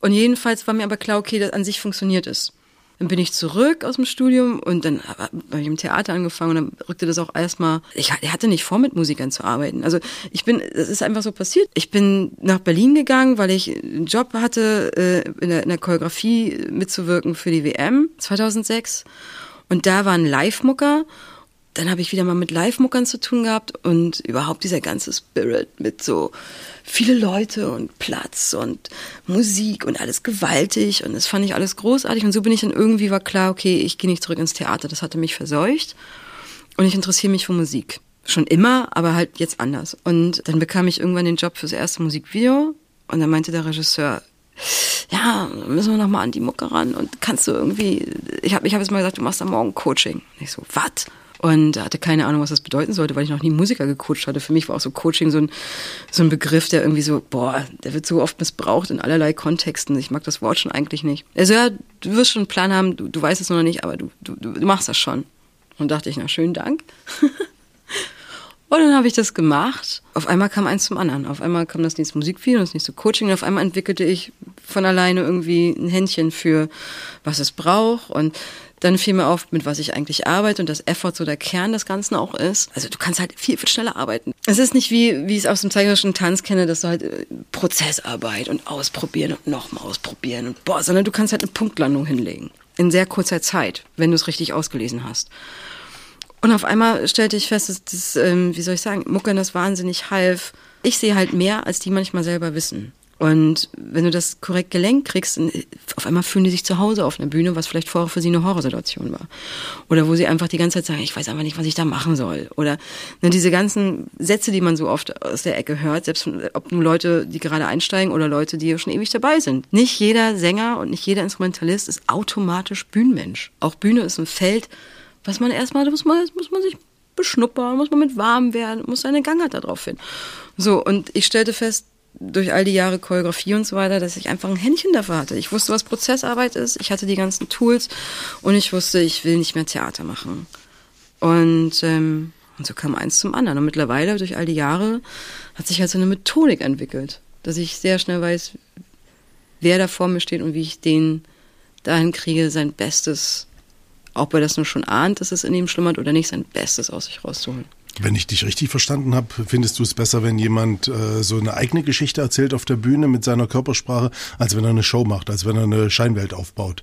Und jedenfalls war mir aber klar, okay, das an sich funktioniert es. Dann bin ich zurück aus dem Studium und dann habe ich im Theater angefangen und dann rückte das auch erstmal. Ich hatte nicht vor, mit Musikern zu arbeiten. Also ich bin, das ist einfach so passiert. Ich bin nach Berlin gegangen, weil ich einen Job hatte, äh, in der, in der Choreografie mitzuwirken für die WM 2006. Und da war ein Live-Mucker dann habe ich wieder mal mit Live-Muckern zu tun gehabt und überhaupt dieser ganze Spirit mit so viele Leute und Platz und Musik und alles gewaltig und das fand ich alles großartig und so bin ich dann irgendwie war klar, okay, ich gehe nicht zurück ins Theater, das hatte mich verseucht und ich interessiere mich für Musik. Schon immer, aber halt jetzt anders. Und dann bekam ich irgendwann den Job fürs erste Musikvideo und dann meinte der Regisseur, ja, müssen wir noch mal an die Mucke ran und kannst du irgendwie, ich habe ich hab jetzt mal gesagt, du machst am Morgen Coaching. Und ich so, was? Und hatte keine Ahnung, was das bedeuten sollte, weil ich noch nie Musiker gecoacht hatte. Für mich war auch so Coaching so ein, so ein Begriff, der irgendwie so, boah, der wird so oft missbraucht in allerlei Kontexten. Ich mag das Wort schon eigentlich nicht. Also ja, du wirst schon einen Plan haben, du, du weißt es noch nicht, aber du, du, du machst das schon. Und dachte ich, na schönen Dank. *laughs* Und dann habe ich das gemacht. Auf einmal kam eins zum anderen. Auf einmal kam das nächste Musikvideo, das nächste Coaching. Und auf einmal entwickelte ich von alleine irgendwie ein Händchen für, was es braucht. Und dann fiel mir auf, mit was ich eigentlich arbeite und das Effort so der Kern des Ganzen auch ist. Also du kannst halt viel, viel schneller arbeiten. Es ist nicht wie, wie ich es aus dem zeichnerischen Tanz kenne, dass du halt äh, Prozessarbeit und ausprobieren und nochmal ausprobieren und boah, sondern du kannst halt eine Punktlandung hinlegen. In sehr kurzer Zeit, wenn du es richtig ausgelesen hast. Und auf einmal stellte ich fest, dass das, ähm, wie soll ich sagen, Muckern das wahnsinnig half. Ich sehe halt mehr, als die manchmal selber wissen. Und wenn du das korrekt gelenkt kriegst, auf einmal fühlen die sich zu Hause auf einer Bühne, was vielleicht vorher für sie eine Horrorsituation war. Oder wo sie einfach die ganze Zeit sagen, ich weiß einfach nicht, was ich da machen soll. Oder ne, diese ganzen Sätze, die man so oft aus der Ecke hört, selbst ob nur Leute, die gerade einsteigen oder Leute, die schon ewig dabei sind. Nicht jeder Sänger und nicht jeder Instrumentalist ist automatisch Bühnenmensch. Auch Bühne ist ein Feld, was man erstmal, da muss man, muss man sich beschnuppern, muss man mit warm werden, muss seine Gangart da drauf finden. So, und ich stellte fest, durch all die Jahre Choreografie und so weiter, dass ich einfach ein Händchen dafür hatte. Ich wusste, was Prozessarbeit ist, ich hatte die ganzen Tools und ich wusste, ich will nicht mehr Theater machen. Und, ähm, und so kam eins zum anderen. Und mittlerweile, durch all die Jahre, hat sich halt so eine Methodik entwickelt, dass ich sehr schnell weiß, wer da vor mir steht und wie ich den dahin kriege, sein Bestes, ob er das nur schon ahnt, dass es in ihm schlummert oder nicht, sein Bestes aus sich rauszuholen. Wenn ich dich richtig verstanden habe, findest du es besser, wenn jemand äh, so eine eigene Geschichte erzählt auf der Bühne mit seiner Körpersprache, als wenn er eine Show macht, als wenn er eine Scheinwelt aufbaut?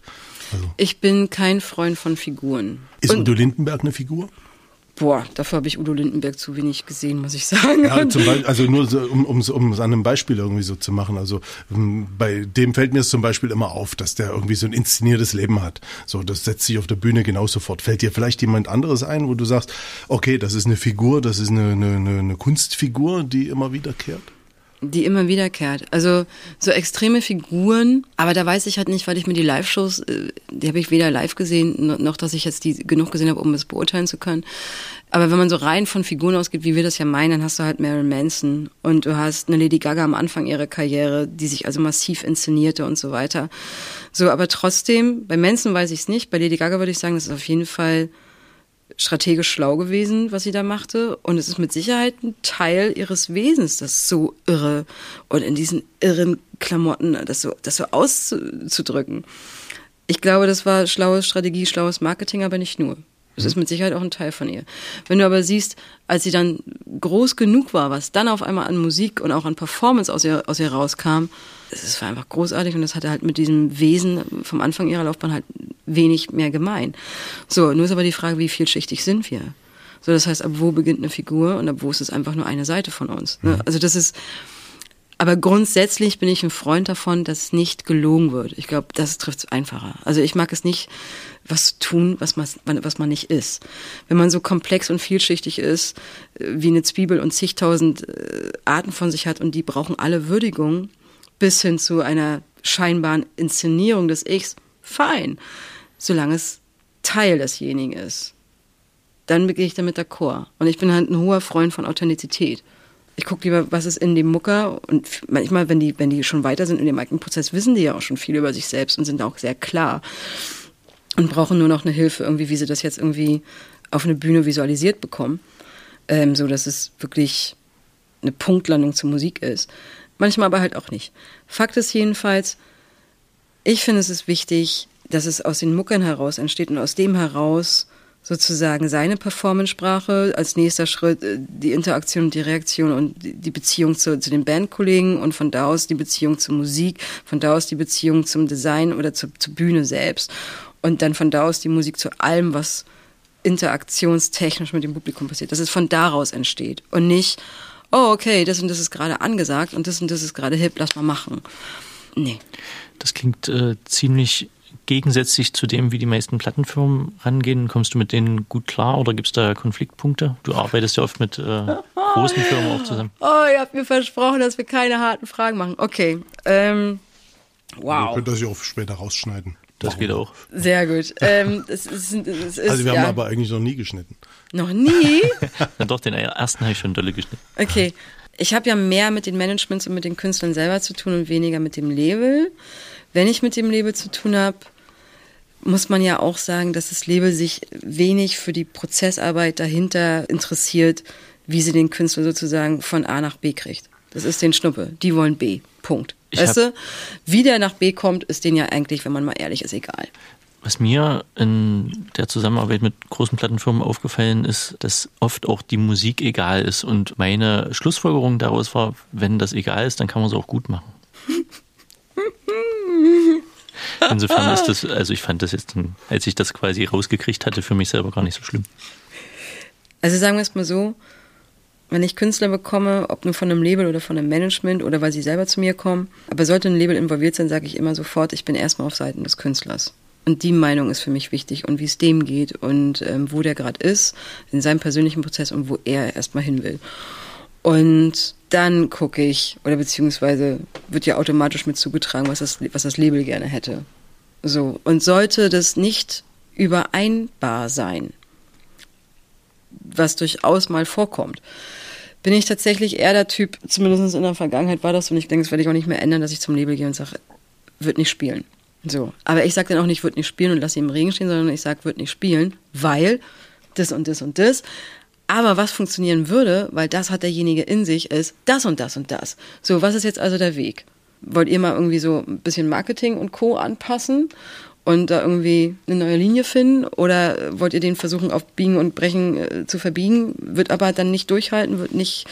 Also. Ich bin kein Freund von Figuren. Ist Und Udo Lindenberg eine Figur? Boah, dafür habe ich Udo Lindenberg zu wenig gesehen, muss ich sagen. Ja, zum Beispiel, also nur so, um, um, um es an einem Beispiel irgendwie so zu machen. Also ähm, bei dem fällt mir es zum Beispiel immer auf, dass der irgendwie so ein inszeniertes Leben hat. So, das setzt sich auf der Bühne genauso fort. Fällt dir vielleicht jemand anderes ein, wo du sagst, okay, das ist eine Figur, das ist eine, eine, eine Kunstfigur, die immer wiederkehrt? Die immer wiederkehrt. Also so extreme Figuren, aber da weiß ich halt nicht, weil ich mir die Live-Shows, äh, die habe ich weder live gesehen, noch dass ich jetzt die genug gesehen habe, um es beurteilen zu können. Aber wenn man so rein von Figuren ausgeht, wie wir das ja meinen, dann hast du halt Marilyn Manson und du hast eine Lady Gaga am Anfang ihrer Karriere, die sich also massiv inszenierte und so weiter. So, aber trotzdem, bei Manson weiß ich es nicht, bei Lady Gaga würde ich sagen, das ist auf jeden Fall strategisch schlau gewesen, was sie da machte. Und es ist mit Sicherheit ein Teil ihres Wesens, das so irre und in diesen irren Klamotten, das so, das so auszudrücken. Ich glaube, das war schlaue Strategie, schlaues Marketing, aber nicht nur. Das ist mit Sicherheit auch ein Teil von ihr. Wenn du aber siehst, als sie dann groß genug war, was dann auf einmal an Musik und auch an Performance aus ihr, aus ihr rauskam, es war einfach großartig und das hatte halt mit diesem Wesen vom Anfang ihrer Laufbahn halt wenig mehr gemein. So, nur ist aber die Frage, wie vielschichtig sind wir? So, das heißt, ab wo beginnt eine Figur und ab wo ist es einfach nur eine Seite von uns? Ne? Mhm. Also das ist, aber grundsätzlich bin ich ein Freund davon, dass nicht gelogen wird. Ich glaube, das trifft es einfacher. Also ich mag es nicht, was tun, was man, was man nicht ist. Wenn man so komplex und vielschichtig ist, äh, wie eine Zwiebel und zigtausend äh, Arten von sich hat und die brauchen alle Würdigung, bis hin zu einer scheinbaren Inszenierung des Ichs, fein, solange es Teil desjenigen ist. Dann begehe ich damit d'accord. Und ich bin halt ein hoher Freund von Authentizität ich gucke lieber, was ist in dem Mucker. Und manchmal, wenn die, wenn die schon weiter sind in dem eigenen Prozess, wissen die ja auch schon viel über sich selbst und sind auch sehr klar. Und brauchen nur noch eine Hilfe, irgendwie, wie sie das jetzt irgendwie auf eine Bühne visualisiert bekommen. Ähm, so dass es wirklich eine Punktlandung zur Musik ist. Manchmal aber halt auch nicht. Fakt ist jedenfalls, ich finde es ist wichtig, dass es aus den Muckern heraus entsteht und aus dem heraus sozusagen seine Performance-Sprache, als nächster Schritt äh, die Interaktion und die Reaktion und die Beziehung zu, zu den Bandkollegen und von da aus die Beziehung zur Musik, von da aus die Beziehung zum Design oder zur, zur Bühne selbst und dann von da aus die Musik zu allem, was interaktionstechnisch mit dem Publikum passiert, dass es von daraus entsteht und nicht, oh okay, das und das ist gerade angesagt und das und das ist gerade hip, lass mal machen. Nee. Das klingt äh, ziemlich gegensätzlich zu dem, wie die meisten Plattenfirmen rangehen? Kommst du mit denen gut klar oder gibt es da Konfliktpunkte? Du arbeitest ja oft mit äh, großen Firmen auch zusammen. *laughs* Oh, ihr habt mir versprochen, dass wir keine harten Fragen machen. Okay. Ähm, wow. Ihr könnt das ja auch später rausschneiden. Das Warum? geht auch. Sehr gut. Ähm, es ist, es ist, also wir ja. haben aber eigentlich noch nie geschnitten. Noch nie? Na *laughs* doch, den ersten habe ich schon dolle geschnitten. Okay. Ich habe ja mehr mit den Managements und mit den Künstlern selber zu tun und weniger mit dem Label. Wenn ich mit dem Label zu tun habe, muss man ja auch sagen, dass das Label sich wenig für die Prozessarbeit dahinter interessiert, wie sie den Künstler sozusagen von A nach B kriegt. Das ist den Schnuppe. Die wollen B. Punkt. Ich weißt du? Wie der nach B kommt, ist denen ja eigentlich, wenn man mal ehrlich ist, egal. Was mir in der Zusammenarbeit mit großen Plattenfirmen aufgefallen ist, dass oft auch die Musik egal ist. Und meine Schlussfolgerung daraus war, wenn das egal ist, dann kann man es auch gut machen. *laughs* Insofern ist das, also ich fand das jetzt, als ich das quasi rausgekriegt hatte, für mich selber gar nicht so schlimm. Also sagen wir es mal so, wenn ich Künstler bekomme, ob nur von einem Label oder von einem Management oder weil sie selber zu mir kommen, aber sollte ein Label involviert sein, sage ich immer sofort, ich bin erstmal auf Seiten des Künstlers. Und die Meinung ist für mich wichtig und wie es dem geht und ähm, wo der gerade ist, in seinem persönlichen Prozess und wo er erstmal hin will. Und dann gucke ich, oder beziehungsweise wird ja automatisch mit zugetragen, was das, was das Label gerne hätte. So. Und sollte das nicht übereinbar sein, was durchaus mal vorkommt, bin ich tatsächlich eher der Typ, zumindest in der Vergangenheit war das und ich denke, das werde ich auch nicht mehr ändern, dass ich zum Label gehe und sage, wird nicht spielen. So. Aber ich sage dann auch nicht, wird nicht spielen und lasse ihn im Regen stehen, sondern ich sage, wird nicht spielen, weil das und das und das. Aber was funktionieren würde, weil das hat derjenige in sich, ist das und das und das. So, was ist jetzt also der Weg? Wollt ihr mal irgendwie so ein bisschen Marketing und Co. anpassen? Und da irgendwie eine neue Linie finden oder wollt ihr den versuchen auf Biegen und Brechen äh, zu verbiegen, wird aber dann nicht durchhalten, wird nicht,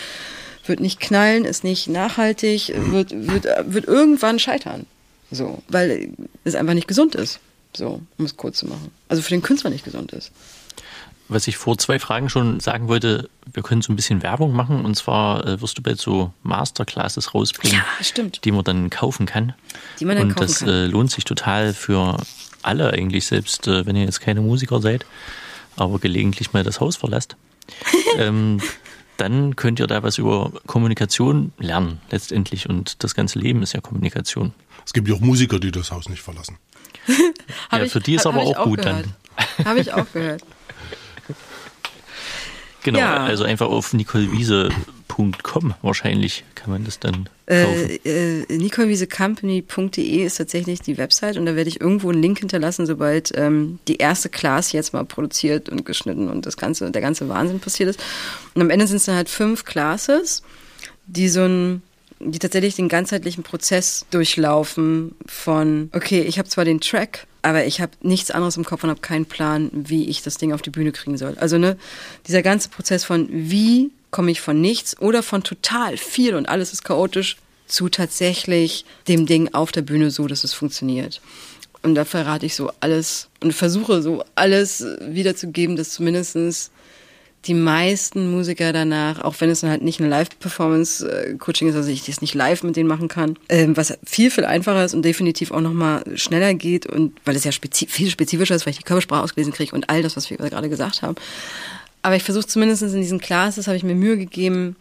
wird nicht knallen, ist nicht nachhaltig, wird, wird, wird irgendwann scheitern. So, weil es einfach nicht gesund ist. So, um es kurz zu machen. Also für den Künstler nicht gesund ist. Was ich vor zwei Fragen schon sagen wollte, wir können so ein bisschen Werbung machen und zwar äh, wirst du bald so Masterclasses rausbringen, Ja, die man dann kaufen kann. Die man dann und kaufen das kann. Äh, lohnt sich total für alle eigentlich, selbst äh, wenn ihr jetzt keine Musiker seid, aber gelegentlich mal das Haus verlasst. *laughs* ähm, dann könnt ihr da was über Kommunikation lernen, letztendlich. Und das ganze Leben ist ja Kommunikation. Es gibt ja auch Musiker, die das Haus nicht verlassen. *laughs* Ja, für die ist hab- aber hab ich auch gut gehört. dann. Habe ich auch gehört. *laughs* Genau, Ja. also einfach auf nicolewiese.com wahrscheinlich kann man das dann kaufen. Äh, äh, NicoleWieseCompany.de ist tatsächlich die Website und da werde ich irgendwo einen Link hinterlassen, sobald ähm, die erste Class jetzt mal produziert und geschnitten und das ganze, der ganze Wahnsinn passiert ist. Und am Ende sind es dann halt fünf Classes, die so ein die tatsächlich den ganzheitlichen Prozess durchlaufen von, okay, ich habe zwar den Track, aber ich habe nichts anderes im Kopf und habe keinen Plan, wie ich das Ding auf die Bühne kriegen soll. Also ne, dieser ganze Prozess von, wie komme ich von nichts oder von total viel und alles ist chaotisch zu tatsächlich dem Ding auf der Bühne so, dass es funktioniert. Und da verrate ich so alles und versuche so alles wiederzugeben, dass zumindestens die meisten Musiker danach, auch wenn es dann halt nicht eine Live-Performance-Coaching ist, also ich das nicht live mit denen machen kann, ähm, was viel, viel einfacher ist und definitiv auch nochmal schneller geht und weil es ja spezi viel spezifischer ist, weil ich die Körpersprache ausgelesen kriege und all das, was wir gerade gesagt haben. Aber ich versuche zumindest in diesen Classes, habe ich mir Mühe gegeben,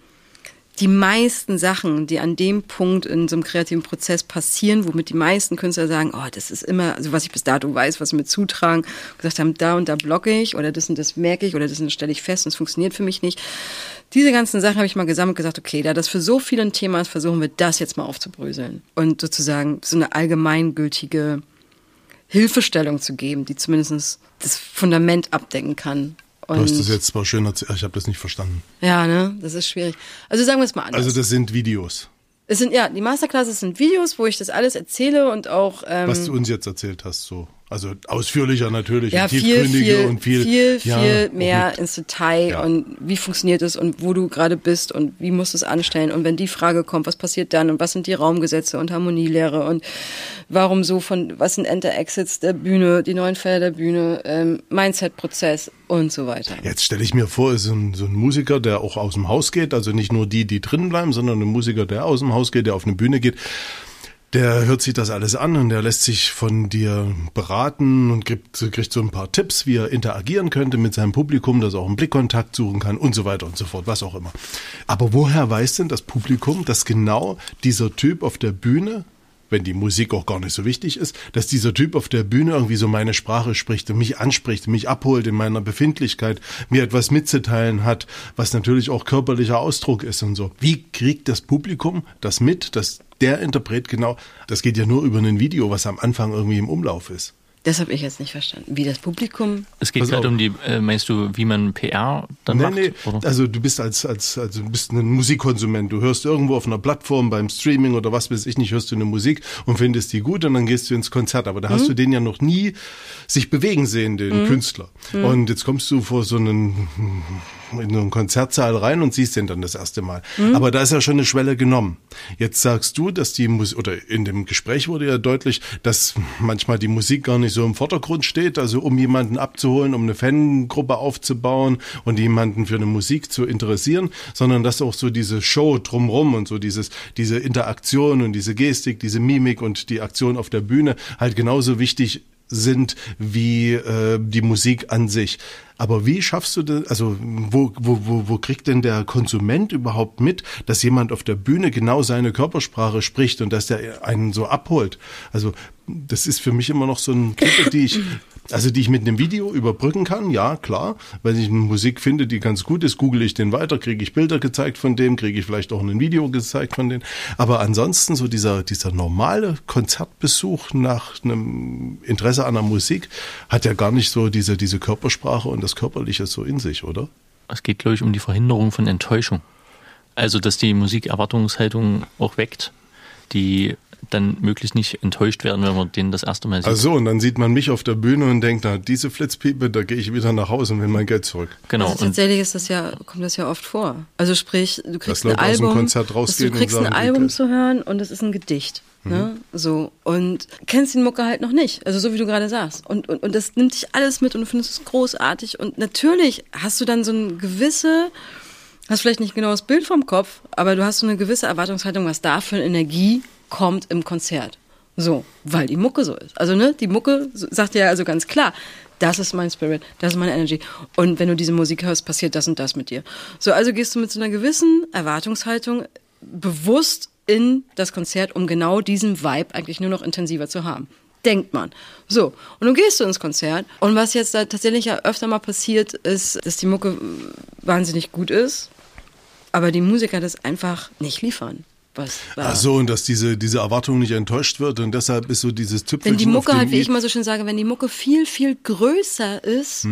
die meisten Sachen, die an dem Punkt in so einem kreativen Prozess passieren, womit die meisten Künstler sagen, oh, das ist immer, also was ich bis dato weiß, was sie mir zutragen, gesagt haben, da und da blocke ich oder das und das merke ich oder das und das stelle ich fest und es funktioniert für mich nicht. Diese ganzen Sachen habe ich mal gesammelt und gesagt, okay, da das für so viele ein Thema ist, versuchen wir das jetzt mal aufzubröseln und sozusagen so eine allgemeingültige Hilfestellung zu geben, die zumindest das Fundament abdecken kann. Du hast Und- das jetzt zwar schön erzählt, ich habe das nicht verstanden. ja, ne, das ist schwierig. Also sagen wir es mal anders. Also das sind Videos, Es sind ja, die Masterclasses sind Videos, wo ich das alles erzähle und auch ähm, was du uns jetzt erzählt hast. So. Also ausführlicher natürlich ja viel, viel, und viel, viel, ja, viel mehr mit- ins Detail Ja. und wie funktioniert es und wo du gerade bist und wie musst du es anstellen und wenn die Frage kommt, was passiert dann und was sind die Raumgesetze und Harmonielehre und warum so von, was sind Enter-Exits der Bühne, die neuen Felder der Bühne, ähm, Mindset-Prozess und so weiter. Jetzt stelle ich mir vor, ist so ein, so ein Musiker, der auch aus dem Haus geht, also nicht nur die, die drin bleiben, sondern ein Musiker, der aus dem Haus geht, der auf eine Bühne geht. Der hört sich das alles an und der lässt sich von dir beraten und kriegt, kriegt so ein paar Tipps, wie er interagieren könnte mit seinem Publikum, dass er auch einen Blickkontakt suchen kann und so weiter und so fort, was auch immer. Aber woher weiß denn das Publikum, dass genau dieser Typ auf der Bühne wenn die Musik auch gar nicht so wichtig ist, dass dieser Typ auf der Bühne irgendwie so meine Sprache spricht und mich anspricht, mich abholt in meiner Befindlichkeit, mir etwas mitzuteilen hat, was natürlich auch körperlicher Ausdruck ist und so. Wie kriegt das Publikum das mit, dass der Interpret genau, das geht ja nur über ein Video, was am Anfang irgendwie im Umlauf ist. Das habe ich jetzt nicht verstanden. Wie das Publikum Es geht Pass gerade auf. um die, äh, meinst du, wie man PR dann Nee, macht? nee, oder? also du bist als, als, also du bist ein Musikkonsument. Du hörst irgendwo auf einer Plattform beim Streaming oder was weiß ich nicht, hörst du eine Musik und findest die gut und dann gehst du ins Konzert. Aber da hast du den ja noch nie sich bewegen sehen, den Künstler. Und jetzt kommst du vor so einen, in so einen Konzertsaal rein und siehst den dann das erste Mal. Aber da ist ja schon eine Schwelle genommen. Jetzt sagst du, dass die Musik, oder in dem Gespräch wurde ja deutlich, dass manchmal die Musik gar nicht so im Vordergrund steht, also um jemanden abzuholen, um eine Fangruppe aufzubauen und jemanden für eine Musik zu interessieren, sondern dass auch so diese Show drumrum und so dieses, diese Interaktion und diese Gestik, diese Mimik und die Aktion auf der Bühne halt genauso wichtig sind wie äh, die Musik an sich. Aber wie schaffst du das, also wo, wo, wo, wo kriegt denn der Konsument überhaupt mit, dass jemand auf der Bühne genau seine Körpersprache spricht und dass der einen so abholt? Also das ist für mich immer noch so ein Klippe, die ich, *laughs* also die ich mit einem Video überbrücken kann, ja, klar. Wenn ich eine Musik finde, die ganz gut ist, google ich den weiter, kriege ich Bilder gezeigt von dem, kriege ich vielleicht auch ein Video gezeigt von dem. Aber ansonsten so dieser, dieser normale Konzertbesuch nach einem Interesse an der Musik hat ja gar nicht so diese, diese Körpersprache und das Körperliche so in sich, oder? Es geht, glaube ich, um die Verhinderung von Enttäuschung. Also, dass die Musik Erwartungshaltung auch weckt, die dann möglichst nicht enttäuscht werden, wenn man den das erste Mal sieht. Also und dann sieht man mich auf der Bühne und denkt, na, diese Flitzpiepe, da gehe ich wieder nach Hause und will mein Geld zurück. genau. Also tatsächlich ist das ja, kommt das ja oft vor. Also sprich, du kriegst ein Leute aus dem Album, Konzert dass rausgehen du und kriegst ein Album zu hören und es ist ein Gedicht. Ne? So. Und kennst den Mucke halt noch nicht. Also so wie du gerade sagst. Und, und, und das nimmt dich alles mit und du findest es großartig. Und natürlich hast du dann so eine gewisse, hast vielleicht nicht genau das Bild vom Kopf, aber du hast so eine gewisse Erwartungshaltung, was da für eine Energie kommt im Konzert. So, weil die Mucke so ist. Also, ne, die Mucke sagt ja also ganz klar, das ist mein Spirit, das ist meine Energy. Und wenn du diese Musik hörst, passiert das und das mit dir. So, also gehst du mit so einer gewissen Erwartungshaltung bewusst in das Konzert, um genau diesen Vibe eigentlich nur noch intensiver zu haben. Denkt man. So, und nun gehst du ins Konzert. Und was jetzt da tatsächlich ja öfter mal passiert, ist, dass die Mucke wahnsinnig gut ist, aber die Musiker das einfach nicht liefern. Was war. Ach so, und dass diese, diese Erwartung nicht enttäuscht wird und deshalb ist so dieses Tüpfelchen Wenn die Mucke halt, wie ich mal so schön sage, wenn die Mucke viel, viel größer ist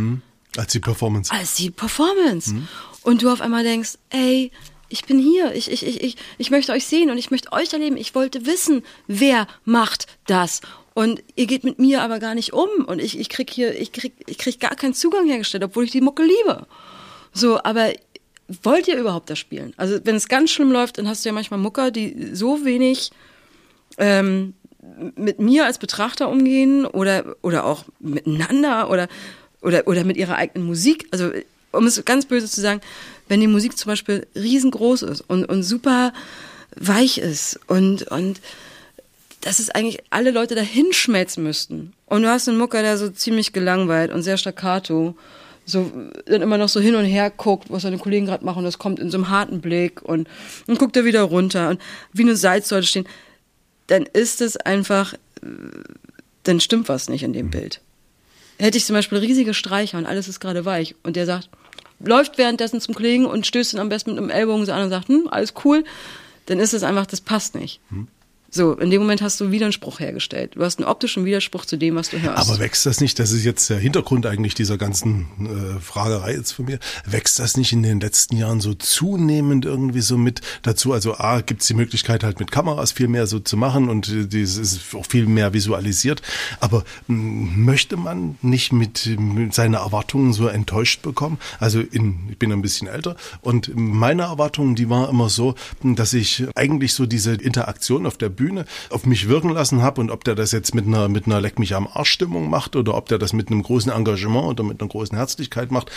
als die Performance. als die Performance. Und du auf einmal denkst, ey, ich bin hier, ich, ich, ich, ich, ich möchte euch sehen und ich möchte euch erleben. Ich wollte wissen, wer macht das. Und ihr geht mit mir aber gar nicht um. Und ich, ich krieg hier, ich krieg, ich krieg gar keinen Zugang hergestellt, obwohl ich die Mucke liebe. So, aber wollt ihr überhaupt das spielen? Also, wenn es ganz schlimm läuft, dann hast du ja manchmal Mucker, die so wenig ähm, mit mir als Betrachter umgehen oder, oder auch miteinander oder, oder, oder mit ihrer eigenen Musik. Also, um es ganz böse zu sagen, wenn die Musik zum Beispiel riesengroß ist und, und super weich ist und, und dass es eigentlich alle Leute dahin schmelzen müssten. Und du hast einen Mucker, der so ziemlich gelangweilt und sehr staccato, so dann immer noch so hin und her guckt, was seine Kollegen gerade machen, das kommt in so einem harten Blick und dann guckt er wieder runter und wie eine Salzsäule stehen, dann ist es einfach, dann stimmt was nicht in dem Bild. Hätte ich zum Beispiel riesige Streicher und alles ist gerade weich und der sagt, läuft währenddessen zum Kollegen und stößt ihn am besten mit einem Ellbogen so an und sagt, hm, alles cool, dann ist es einfach, das passt nicht. So, in dem Moment hast du Widerspruch hergestellt. Du hast einen optischen Widerspruch zu dem, was du hörst. Aber wächst das nicht, das ist jetzt der Hintergrund eigentlich dieser ganzen äh, Fragerei jetzt von mir, wächst das nicht in den letzten Jahren so zunehmend irgendwie so mit dazu? Also A, gibt es die Möglichkeit halt mit Kameras viel mehr so zu machen und äh, das ist auch viel mehr visualisiert. Aber möchte man nicht mit, mit seinen Erwartungen so enttäuscht bekommen? Also in, ich bin ein bisschen älter und meine Erwartungen, die war immer so, dass ich eigentlich so diese Interaktion auf der Bühne auf mich wirken lassen habe und ob der das jetzt mit einer mit einer leck mich am Arsch Stimmung macht oder ob der das mit einem großen Engagement oder mit einer großen Herzlichkeit macht,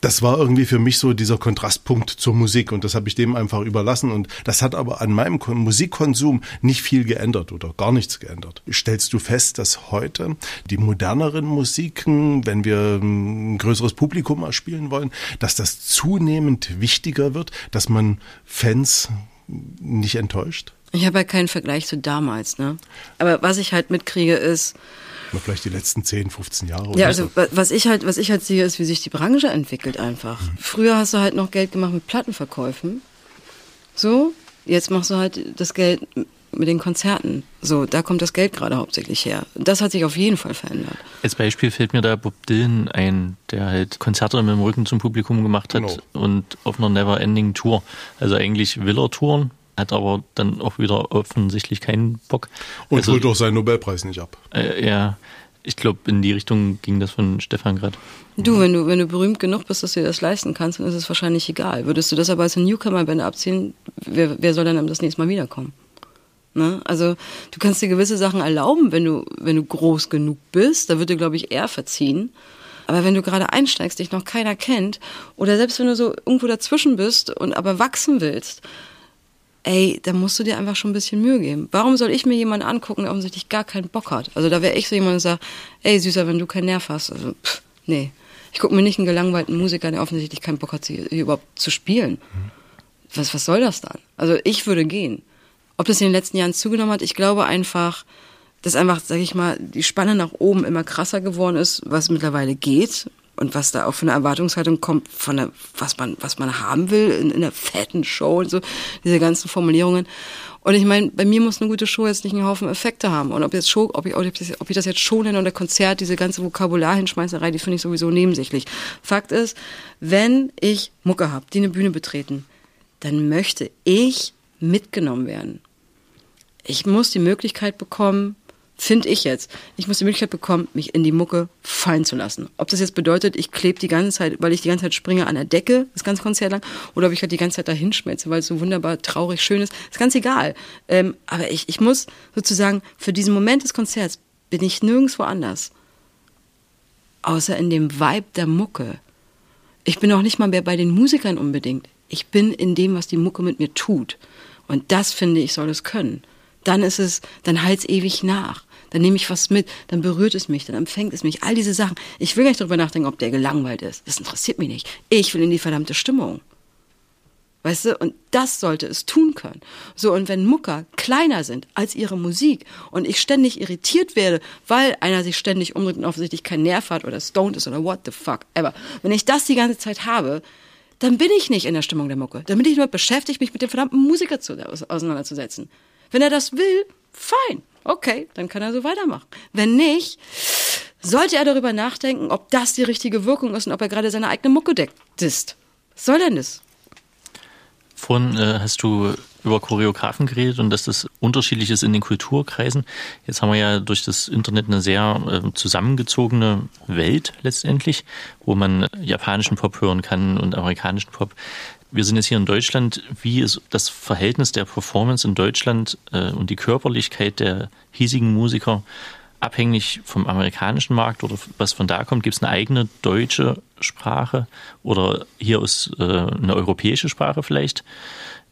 das war irgendwie für mich so dieser Kontrastpunkt zur Musik und das habe ich dem einfach überlassen und das hat aber an meinem Kon Musikkonsum nicht viel geändert oder gar nichts geändert. Stellst du fest, dass heute die moderneren Musiken, wenn wir ein größeres Publikum mal spielen wollen, dass das zunehmend wichtiger wird, dass man Fans nicht enttäuscht? Ich habe ja keinen Vergleich zu damals, ne? Aber was ich halt mitkriege ist, Mal vielleicht die letzten 10, 15 Jahre oder ja, also so. wa- was ich halt, was ich halt sehe, ist, wie sich die Branche entwickelt einfach. Früher hast du halt noch Geld gemacht mit Plattenverkäufen. So, jetzt machst du halt das Geld mit den Konzerten. So, da kommt das Geld gerade hauptsächlich her. Das hat sich auf jeden Fall verändert. Als Beispiel fällt mir da Bob Dylan ein, der halt Konzerte mit dem Rücken zum Publikum gemacht hat Genau. und auf einer Never-Ending Tour. Also eigentlich will er touren, hat aber dann auch wieder offensichtlich keinen Bock. Und also, holt auch seinen Nobelpreis nicht ab. äh, ja, ich glaube, in die Richtung ging das von Stefan gerade. Du, wenn du, wenn du berühmt genug bist, dass du dir das leisten kannst, dann ist es wahrscheinlich egal. Würdest du das aber als eine Newcomer-Band abziehen, wer, wer soll dann das nächste Mal wiederkommen? Ne? Also du kannst dir gewisse Sachen erlauben, wenn du, wenn du groß genug bist. Da wird dir, glaube ich, eher verziehen. Aber wenn du gerade einsteigst, dich noch keiner kennt, oder selbst wenn du so irgendwo dazwischen bist und aber wachsen willst, ey, da musst du dir einfach schon ein bisschen Mühe geben. Warum soll ich mir jemanden angucken, der offensichtlich gar keinen Bock hat? Also da wäre ich so jemand, der sagt, ey, Süßer, wenn du keinen Nerv hast, also pff, nee. Ich gucke mir nicht einen gelangweilten Musiker, der offensichtlich keinen Bock hat, hier überhaupt zu spielen. Was, was soll das dann? Also ich würde gehen. Ob das in den letzten Jahren zugenommen hat, ich glaube einfach, dass einfach, sag ich mal, die Spanne nach oben immer krasser geworden ist, was mittlerweile geht und was da auch für eine Erwartungshaltung kommt, von der, was man, was man haben will in, in einer fetten Show und so, diese ganzen Formulierungen. Und ich meine, bei mir muss eine gute Show jetzt nicht einen Haufen Effekte haben. Und ob jetzt Show, ob ich, ob ich, ob ich das jetzt Show nenne oder Konzert, diese ganze Vokabular-Hinschmeißerei, die finde ich sowieso nebensächlich. Fakt ist, wenn ich Mucke habe, die eine Bühne betreten, dann möchte ich mitgenommen werden Ich muss die Möglichkeit bekommen, finde ich jetzt, ich muss die Möglichkeit bekommen, mich in die Mucke fallen zu lassen. Ob das jetzt bedeutet, ich klebe die ganze Zeit, weil ich die ganze Zeit springe an der Decke, das ganze Konzert lang, oder ob ich halt die ganze Zeit dahin schmelze, weil es so wunderbar traurig schön ist, ist ganz egal. Ähm, aber ich, ich muss sozusagen für diesen Moment des Konzerts bin ich nirgendwo anders. Außer in dem Vibe der Mucke. Ich bin auch nicht mal mehr bei den Musikern unbedingt. Ich bin in dem, was die Mucke mit mir tut. Und das finde ich soll es können. Dann ist es, dann halt's ewig nach. Dann nehme ich was mit, dann berührt es mich, dann empfängt es mich. All diese Sachen. Ich will gar nicht darüber nachdenken, ob der gelangweilt ist. Das interessiert mich nicht. Ich will in die verdammte Stimmung. Weißt du, und das sollte es tun können. So, und wenn Mucker kleiner sind als ihre Musik und ich ständig irritiert werde, weil einer sich ständig umdreht und offensichtlich keinen Nerv hat oder stoned ist oder what the fuck ever, wenn ich das die ganze Zeit habe, dann bin ich nicht in der Stimmung der Mucke. Dann bin ich nur beschäftigt, mich mit dem verdammten Musiker zu, auseinanderzusetzen. Wenn er das will, fein. Okay, dann kann er so weitermachen. Wenn nicht, sollte er darüber nachdenken, ob das die richtige Wirkung ist und ob er gerade seine eigene Mucke deckt. Was soll denn das? Vorhin äh, hast du über Choreografen geredet und dass das unterschiedlich ist in den Kulturkreisen. Jetzt haben wir ja durch das Internet eine sehr äh, zusammengezogene Welt letztendlich, wo man japanischen Pop hören kann und amerikanischen Pop. Wir sind jetzt hier in Deutschland. Wie ist das Verhältnis der Performance in Deutschland äh, und die Körperlichkeit der hiesigen Musiker abhängig vom amerikanischen Markt oder was von da kommt? Gibt es eine eigene deutsche Sprache oder hier ist äh, eine europäische Sprache vielleicht?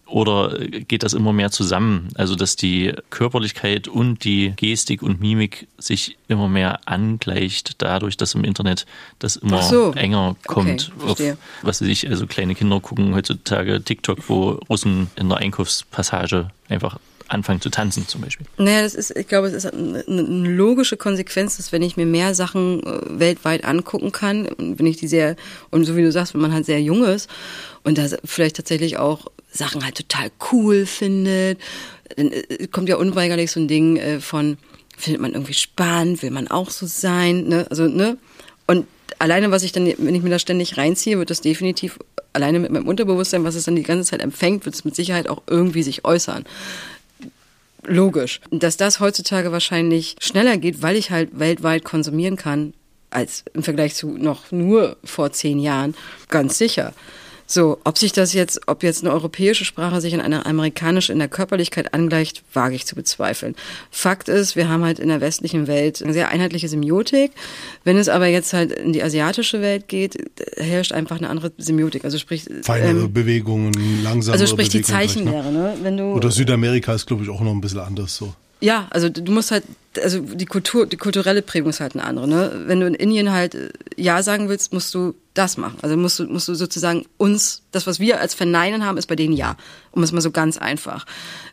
Oder geht das immer mehr zusammen? Also, dass die Körperlichkeit und die Gestik und Mimik sich immer mehr angleicht, dadurch, dass im Internet das immer so. enger kommt. Okay, auf, was weiß ich, also kleine Kinder gucken heutzutage TikTok, wo Russen in der Einkaufspassage einfach anfangen zu tanzen zum Beispiel. Naja, das ist, ich glaube, es ist eine, eine logische Konsequenz, dass wenn ich mir mehr Sachen äh, weltweit angucken kann, wenn ich die sehr, und so wie du sagst, wenn man halt sehr jung ist und da vielleicht tatsächlich auch Sachen halt total cool findet, dann äh, kommt ja unweigerlich so ein Ding äh, von, findet man irgendwie spannend, will man auch so sein, ne? Also, ne? Und alleine, was ich dann, wenn ich mir das ständig reinziehe, wird das definitiv alleine mit meinem Unterbewusstsein, was es dann die ganze Zeit empfängt, wird es mit Sicherheit auch irgendwie sich äußern logisch. Dass das heutzutage wahrscheinlich schneller geht, weil ich halt weltweit konsumieren kann, als im Vergleich zu noch nur vor zehn Jahren, ganz sicher. So, ob sich das jetzt, ob jetzt eine europäische Sprache sich an eine amerikanische in der Körperlichkeit angleicht, wage ich zu bezweifeln. Fakt ist, wir haben halt in der westlichen Welt eine sehr einheitliche Semiotik. Wenn es aber jetzt halt in die asiatische Welt geht, herrscht einfach eine andere Semiotik. Also sprich feinere ähm, Bewegungen, langsame Also sprich Bewegungen die Zeichenlehre, ne? Wenn du Oder Südamerika ist glaube ich auch noch ein bisschen anders so. Ja, also du musst halt, also die Kultur, die kulturelle Prägung ist halt eine andere. Ne? Wenn du in Indien halt äh, Ja sagen willst, musst du das machen. Also musst du, musst du sozusagen uns, das, was wir als Verneinen haben, ist bei denen Ja. Um es mal so ganz einfach.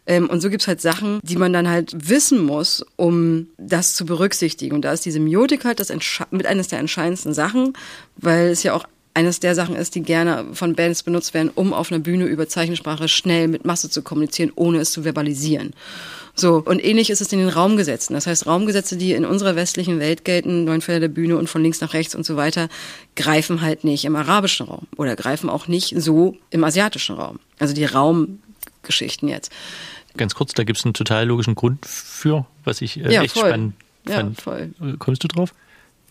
Ähm, und so gibt's halt Sachen, die man dann halt wissen muss, um das zu berücksichtigen. Und da ist die Semiotik halt das mit eines der entscheidendsten Sachen, weil es ja auch eines der Sachen ist, die gerne von Bands benutzt werden, um auf einer Bühne über Zeichensprache schnell mit Masse zu kommunizieren, ohne es zu verbalisieren. So, und ähnlich ist es in den Raumgesetzen. Das heißt, Raumgesetze, die in unserer westlichen Welt gelten, neun Felder der Bühne und von links nach rechts und so weiter, greifen halt nicht im arabischen Raum oder greifen auch nicht so im asiatischen Raum. Also die Raumgeschichten jetzt. Ganz kurz, da gibt es einen total logischen Grund für, was ich äh, ja, echt voll. spannend fand. Ja, voll. Kommst du drauf?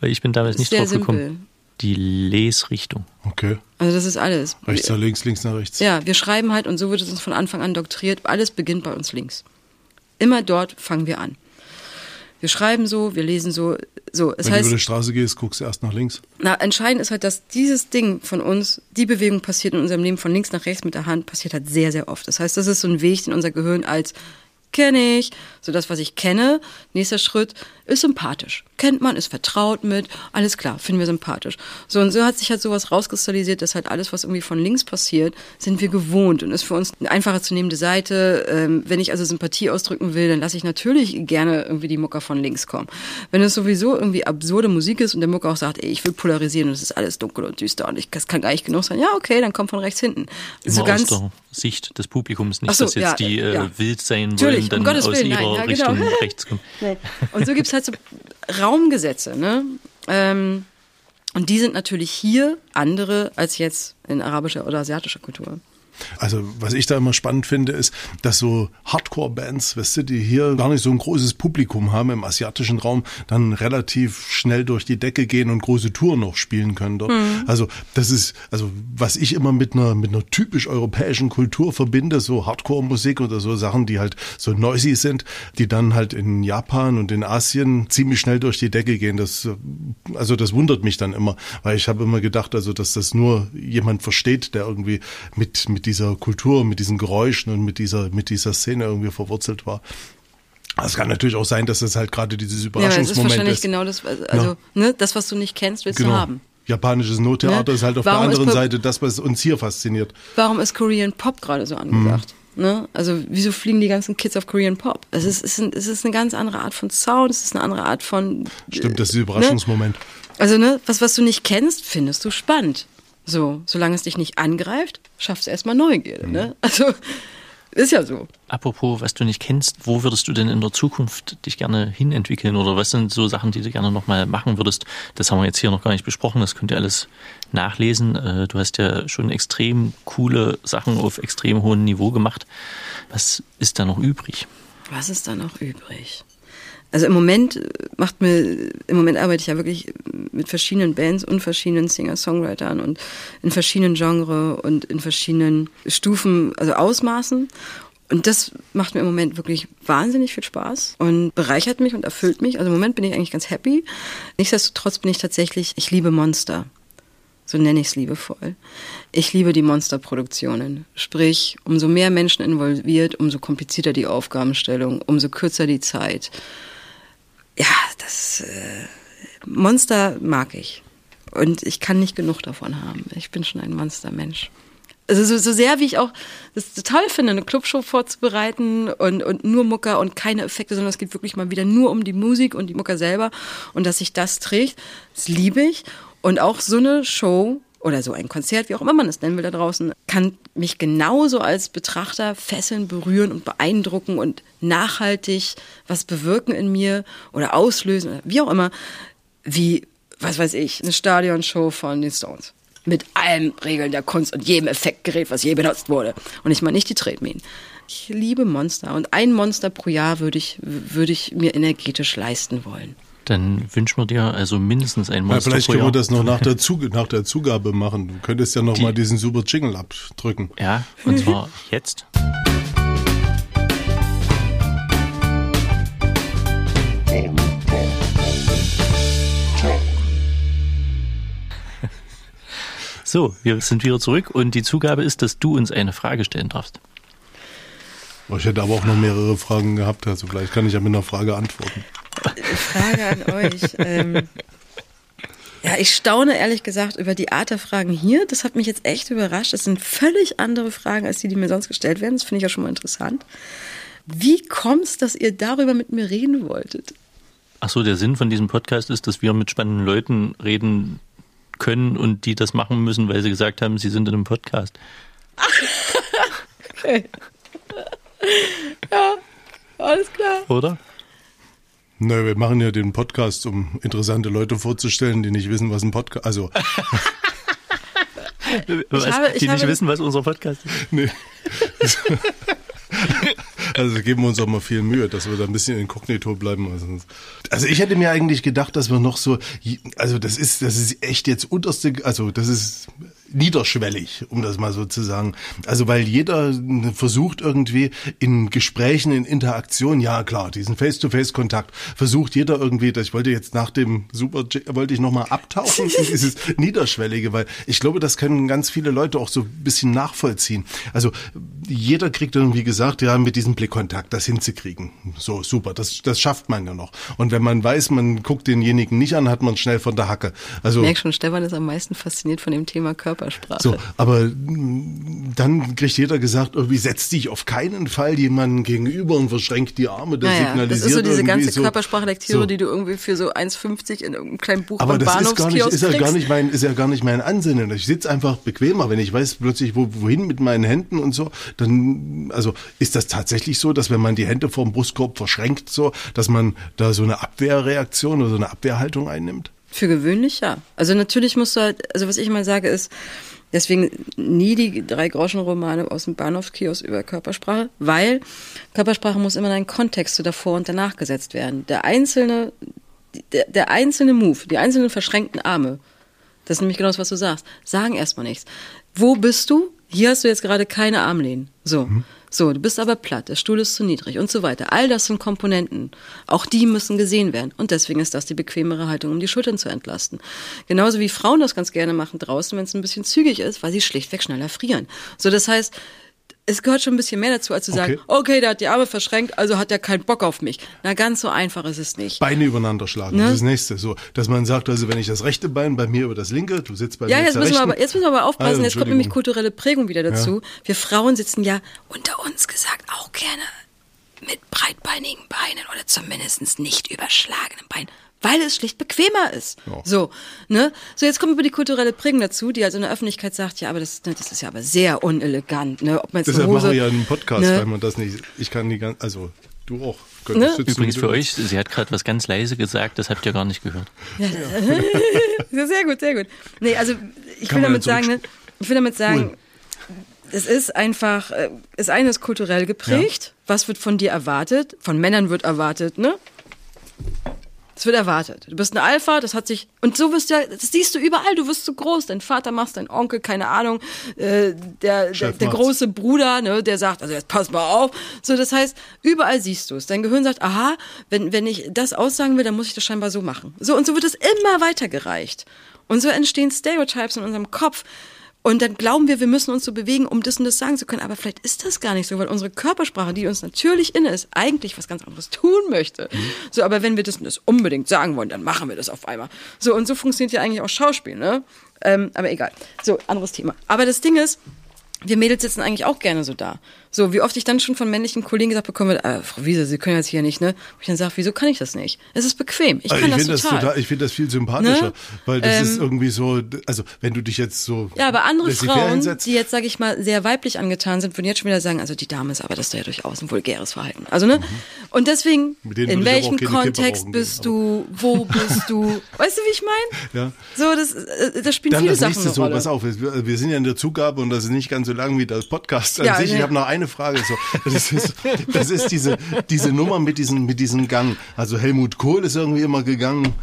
Weil ich bin damals nicht drauf gekommen. Simpel. Die Lesrichtung. Okay. Also das ist alles. Rechts nach links, links nach rechts. Ja, wir schreiben halt und so wird es uns von Anfang an doktriert. Alles beginnt bei uns links. Immer dort fangen wir an. Wir schreiben so, wir lesen so. so. Es Wenn heißt, du über die Straße gehst, guckst du erst nach links. Na, entscheidend ist halt, dass dieses Ding von uns, die Bewegung passiert in unserem Leben von links nach rechts mit der Hand, passiert halt sehr, sehr oft. Das heißt, das ist so ein Weg, den unser Gehirn als kenne ich, so das, was ich kenne. Nächster Schritt ist sympathisch. Kennt man, ist vertraut mit, alles klar, finden wir sympathisch. So und so hat sich halt sowas rauskristallisiert, dass halt alles, was irgendwie von links passiert, sind wir gewohnt und ist für uns eine einfacher zu nehmende Seite. Ähm, wenn ich also Sympathie ausdrücken will, dann lasse ich natürlich gerne irgendwie die Mucker von links kommen. Wenn es sowieso irgendwie absurde Musik ist und der Mucker auch sagt, ey, ich will polarisieren und es ist alles dunkel und düster und ich, das kann gar nicht genug sein, ja, okay, dann kommt von rechts hinten. Immer so ganz, aus der Sicht des Publikums, nicht, so, dass jetzt ja, die äh, ja. wild sein wollen, dann um aus Willen, nein, ja, genau. *laughs* rechts kommen. Nee. Und so gibt's halt so Raumgesetze, ne? Ähm, und die sind natürlich hier andere als jetzt in arabischer oder asiatischer Kultur. Also was ich da immer spannend finde, ist, dass so Hardcore-Bands, weißt du, die hier gar nicht so ein großes Publikum haben im asiatischen Raum, dann relativ schnell durch die Decke gehen und große Touren noch spielen können dort. Mhm. Also das ist, also was ich immer mit einer mit einer typisch europäischen Kultur verbinde, so Hardcore-Musik oder so Sachen, die halt so noisy sind, die dann halt in Japan und in Asien ziemlich schnell durch die Decke gehen. Das, also das wundert mich dann immer, weil ich habe immer gedacht, also dass das nur jemand versteht, der irgendwie mit mit dieser Kultur, mit diesen Geräuschen und mit dieser, mit dieser Szene irgendwie verwurzelt war. Es kann natürlich auch sein, dass es halt gerade dieses Überraschungsmoment ja, das ist. wahrscheinlich ist. genau das, also ja. ne, das, was du nicht kennst, willst genau. du haben. Japanisches Nottheater ne? ist halt auf warum der anderen Seite das, was uns hier fasziniert. Warum ist Korean Pop gerade so angesagt? Mhm. Ne? Also wieso fliegen die ganzen Kids auf Korean Pop? Es ist, es, ist, es ist eine ganz andere Art von Sound, es ist eine andere Art von... Stimmt, das ist der Überraschungsmoment. Ne? Also ne, was, was du nicht kennst, findest du spannend. So, solange es dich nicht angreift, schaffst du erstmal Neugierde. Mhm. Ne? Also ist ja so. Apropos, was du nicht kennst, wo würdest du denn in der Zukunft dich gerne hinentwickeln oder was sind so Sachen, die du gerne nochmal machen würdest? Das haben wir jetzt hier noch gar nicht besprochen, das könnt ihr alles nachlesen. Äh, du hast ja schon extrem coole Sachen auf extrem hohem Niveau gemacht. Was ist da noch übrig? Was ist da noch übrig? Also im Moment macht mir, im Moment arbeite ich ja wirklich mit verschiedenen Bands und verschiedenen Singer-Songwritern und in verschiedenen Genres und in verschiedenen Stufen, also Ausmaßen. Und das macht mir im Moment wirklich wahnsinnig viel Spaß und bereichert mich und erfüllt mich. Also im Moment bin ich eigentlich ganz happy. Nichtsdestotrotz bin ich tatsächlich, ich liebe Monster. So nenne ich es liebevoll. Ich liebe die Monsterproduktionen. Sprich, umso mehr Menschen involviert, umso komplizierter die Aufgabenstellung, umso kürzer die Zeit ja, das äh, Monster mag ich. Und ich kann nicht genug davon haben. Ich bin schon ein Monstermensch. Also so, so sehr wie ich auch das total finde, eine Clubshow vorzubereiten und, und nur Mucker und keine Effekte, sondern es geht wirklich mal wieder nur um die Musik und die Mucker selber und dass sich das trägt, das liebe ich. Und auch so eine Show oder so ein Konzert, wie auch immer man es nennen will da draußen, kann mich genauso als Betrachter fesseln, berühren und beeindrucken und nachhaltig was bewirken in mir oder auslösen wie auch immer, wie, was weiß ich, eine Stadionshow von den Stones. Mit allen Regeln der Kunst und jedem Effektgerät, was je benutzt wurde. Und ich meine nicht die Tretminen. Ich liebe Monster und ein Monster pro Jahr würde ich, würde ich mir energetisch leisten wollen. Dann wünschen wir dir also mindestens ein Monster. Ja, vielleicht können wir das noch nach der, Zug *laughs* nach der Zugabe machen. Du könntest ja noch Die, mal diesen super Jingle abdrücken. Ja, und zwar *laughs* jetzt. *laughs* So, wir sind wieder zurück und die Zugabe ist, dass du uns eine Frage stellen darfst. Ich hätte aber auch noch mehrere Fragen gehabt, also vielleicht kann ich ja mit einer Frage antworten. Frage an euch. Ähm, ja, ich staune ehrlich gesagt über die Art der Fragen hier. Das hat mich jetzt echt überrascht. Das sind völlig andere Fragen als die, die mir sonst gestellt werden. Das finde ich ja schon mal interessant. Wie kommt es, dass ihr darüber mit mir reden wolltet? Ach so, der Sinn von diesem Podcast ist, dass wir mit spannenden Leuten reden können und die das machen müssen, weil sie gesagt haben, sie sind in einem Podcast. *laughs* okay. *laughs* Ja, alles klar. Oder? Nö, wir machen ja den Podcast, um interessante Leute vorzustellen, die nicht wissen, was ein Podcast, also. *laughs* was, habe, die nicht wissen, was unser Podcast ist. Nee. *laughs* Also geben wir uns auch mal viel Mühe, dass wir da ein bisschen inkognito bleiben. Also ich hätte mir eigentlich gedacht, dass wir noch so, also das ist, das ist echt jetzt unterste, also das ist niederschwellig, um das mal so zu sagen. Also weil jeder versucht irgendwie in Gesprächen, in Interaktion, ja klar, diesen Face-to-Face-Kontakt versucht jeder irgendwie, ich wollte jetzt nach dem Super, wollte ich nochmal abtauchen *laughs* in dieses Niederschwellige, weil ich glaube, das können ganz viele Leute auch so ein bisschen nachvollziehen. Also jeder kriegt irgendwie gesagt, ja, mit diesem Blickkontakt das hinzukriegen. So, super, das, das schafft man ja noch. Und wenn man weiß, man guckt denjenigen nicht an, hat man schnell von der Hacke. Also, ich merke schon, Stefan ist am meisten fasziniert von dem Thema Körper. Körpersprache. So, aber mm, dann kriegt jeder gesagt, irgendwie setzt dich auf keinen Fall jemandem gegenüber und verschränkt die Arme, der naja, signalisiert Das ist so diese ganze so, Körpersprachlektüre, so. die du irgendwie für so 1,50 in irgendeinem kleinen Buch Aber das ist gar nicht, ist ja gar nicht mein, ist ja gar nicht mein Ansinnen. Ich sitze einfach bequemer, wenn ich weiß plötzlich, wo, wohin mit meinen Händen und so, dann, also ist das tatsächlich so, dass wenn man die Hände vor dem Brustkorb verschränkt, so, dass man da so eine Abwehrreaktion oder so eine Abwehrhaltung einnimmt? Für gewöhnlich ja. Also natürlich musst du halt, also was ich immer sage ist, Deswegen nie die drei Groschen-Romane aus dem Bahnhofskiosk über Körpersprache, weil Körpersprache muss immer in einen Kontext zu davor und danach gesetzt werden. Der einzelne, der, der einzelne Move, die einzelnen verschränkten Arme, das ist nämlich genau das, was du sagst, sagen erstmal nichts. Wo bist du? Hier hast du jetzt gerade keine Armlehnen. So. Mhm. So, du bist aber platt, der Stuhl ist zu niedrig und so weiter. All das sind Komponenten. Auch die müssen gesehen werden. Und deswegen ist das die bequemere Haltung, um die Schultern zu entlasten. Genauso wie Frauen das ganz gerne machen draußen, wenn es ein bisschen zügig ist, weil sie schlichtweg schneller frieren. So, das heißt, es gehört schon ein bisschen mehr dazu, als zu sagen, okay, okay der hat die Arme verschränkt, also hat er keinen Bock auf mich. Na, ganz so einfach ist es nicht. Beine übereinander schlagen, ne? das ist das nächste. So, dass man sagt, also wenn ich das rechte Bein bei mir über das linke, du sitzt bei ja, mir jetzt müssen rechten. wir aber Jetzt müssen wir aber aufpassen, also, jetzt kommt nämlich kulturelle Prägung wieder dazu. Ja. Wir Frauen sitzen ja unter uns gesagt auch gerne mit breitbeinigen Beinen oder zumindest nicht überschlagenen Beinen weil es schlicht bequemer ist. Ja. So, ne? So, jetzt kommt über die kulturelle Prägung dazu, die also in der Öffentlichkeit sagt, ja, aber das, ne, das ist ja aber sehr unelegant, ne? Ob man jetzt Deshalb Hose, mache ich ja einen Podcast, ne? weil man das nicht, ich kann die ganz, also du auch. Ne? Übrigens für euch, sie hat gerade was ganz leise gesagt, das habt ihr gar nicht gehört. Ja. ja. *laughs* sehr gut, sehr gut. Nee, also ich will damit sagen, ne, ich will damit sagen, cool. es ist einfach, äh, das eine ist kulturell geprägt. Ja. Was wird von dir erwartet? Von Männern wird erwartet, ne? Es wird erwartet. Du bist ein Alpha, das hat sich. Und so wirst du ja, das siehst du überall, du wirst so groß. Dein Vater machst, dein Onkel, keine Ahnung, äh, der, der, der große Bruder, ne, der sagt, also jetzt pass mal auf. So, das heißt, überall siehst du es. Dein Gehirn sagt, aha, wenn, wenn ich das aussagen will, dann muss ich das scheinbar so machen. So, und so wird es immer weitergereicht. Und so entstehen Stereotypes in unserem Kopf. Und dann glauben wir, wir müssen uns so bewegen, um das und das sagen zu können. Aber vielleicht ist das gar nicht so, weil unsere Körpersprache, die uns natürlich inne ist, eigentlich was ganz anderes tun möchte. Mhm. So, aber wenn wir das und das unbedingt sagen wollen, dann machen wir das auf einmal. So, und so funktioniert ja eigentlich auch Schauspiel, ne? Ähm, aber egal. So, anderes Thema. Aber das Ding ist, wir Mädels sitzen eigentlich auch gerne so da. So, wie oft ich dann schon von männlichen Kollegen gesagt bekomme, äh, Frau Wiese, Sie können jetzt hier nicht, ne? Wo ich dann sage, wieso kann ich das nicht? Es ist bequem. Ich kann ich das total. Das total. Ich finde das viel sympathischer, ne? weil das ähm, ist irgendwie so, also wenn du dich jetzt so Ja, aber andere Frauen, die jetzt, sage ich mal, sehr weiblich angetan sind, würden jetzt schon wieder sagen, also die Dame ist aber das ist ja durchaus ein vulgäres Verhalten. Also, ne? Mhm. Und deswegen, in welchem Kontext bist du, wo bist du? *laughs* Weißt du, wie ich meine? Ja. So, das, äh, das spielt dann viele das Sachen nächste so, Rolle. pass auf, wir sind ja in der Zugabe und das ist nicht ganz so lang wie das Podcast an ja, sich. Ich habe noch eine Frage. So. Das ist, das ist diese, diese Nummer mit diesem, mit diesem Gang. Also Helmut Kohl ist irgendwie immer gegangen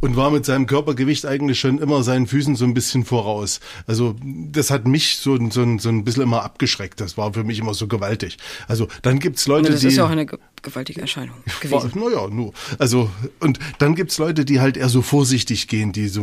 und war mit seinem Körpergewicht eigentlich schon immer seinen Füßen so ein bisschen voraus. Also das hat mich so, so, so ein bisschen immer abgeschreckt. Das war für mich immer so gewaltig. Also dann gibt's Leute, das die... Das ist ja auch eine gewaltige Erscheinung gewesen. Naja, nur. Also, und dann gibt's Leute, die halt eher so vorsichtig gehen, die so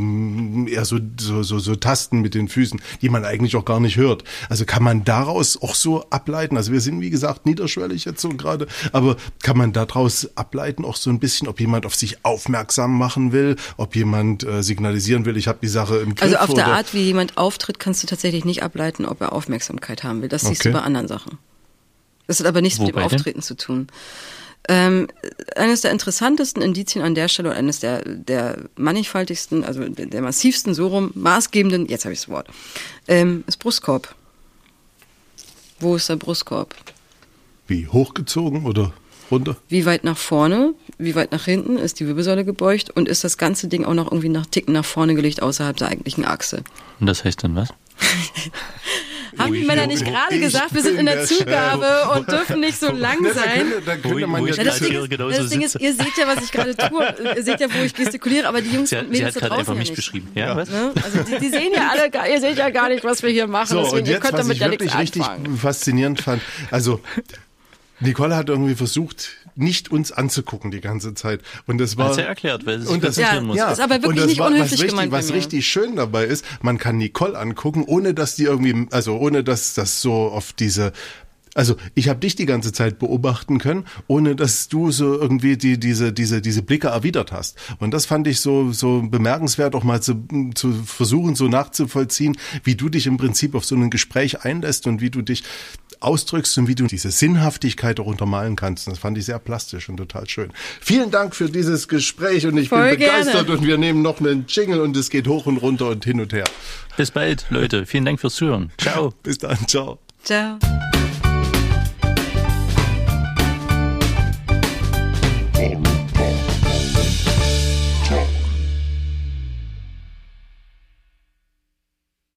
eher so, so, so, so tasten mit den Füßen, die man eigentlich auch gar nicht hört. Also kann man daraus auch so ableiten, also wir sind wie gesagt niederschwellig jetzt so gerade, aber kann man daraus ableiten auch so ein bisschen, ob jemand auf sich aufmerksam machen will, ob jemand äh, signalisieren will, ich habe die Sache im Griff. Also auf der Art, wie jemand auftritt, kannst du tatsächlich nicht ableiten, ob er Aufmerksamkeit haben will. Das siehst okay. du bei anderen Sachen. Das hat aber nichts Wobei mit dem Auftreten denn? zu tun. Ähm, eines der interessantesten Indizien an der Stelle, eines der, der mannigfaltigsten, also der, der massivsten, so rum, maßgebenden, jetzt habe ich das Wort, ähm, ist Brustkorb. Wo ist der Brustkorb? Wie, hochgezogen oder runter? Wie weit nach vorne, wie weit nach hinten ist die Wirbelsäule gebeugt und ist das ganze Ding auch noch irgendwie nach Ticken nach vorne gelegt außerhalb der eigentlichen Achse? Und das heißt dann was? *laughs* Haben die Männer nicht gerade gesagt, wir sind in der Zugabe und dürfen nicht so lang sein? Das, Ding ist, das Ding ist, ihr seht ja, was ich gerade tue. Ihr seht ja, wo ich gestikuliere, aber die Jungs und Mädels sie hat da draußen einfach mich beschrieben. Ja, was? Ne? Also die, die, sehen ja alle, ihr seht ja gar nicht, was wir hier machen. So, Deswegen, und jetzt, ihr könnt was damit ich ja wirklich richtig faszinierend fand, also Nicole hat irgendwie versucht, nicht uns anzugucken die ganze Zeit. Und das war. Hat sie erklärt, weil sie und das, ja, muss. Ja, ist aber wirklich nicht war, unhöflich was richtig, gemeint. Was richtig schön dabei ist, man kann Nicole angucken, ohne dass die irgendwie, also ohne dass das so auf diese also ich habe dich die ganze Zeit beobachten können, ohne dass du so irgendwie die, diese, diese, diese Blicke erwidert hast. Und das fand ich so, so bemerkenswert, auch mal zu, zu versuchen, so nachzuvollziehen, wie du dich im Prinzip auf so ein Gespräch einlässt und wie du dich ausdrückst und wie du diese Sinnhaftigkeit auch untermalen kannst. das fand ich sehr plastisch und total schön. Vielen Dank für dieses Gespräch und ich Voll bin begeistert gerne. und wir nehmen noch einen Jingle und es geht hoch und runter und hin und her. Bis bald, Leute. Vielen Dank fürs Zuhören. Ciao. Bis dann. Ciao. Ciao.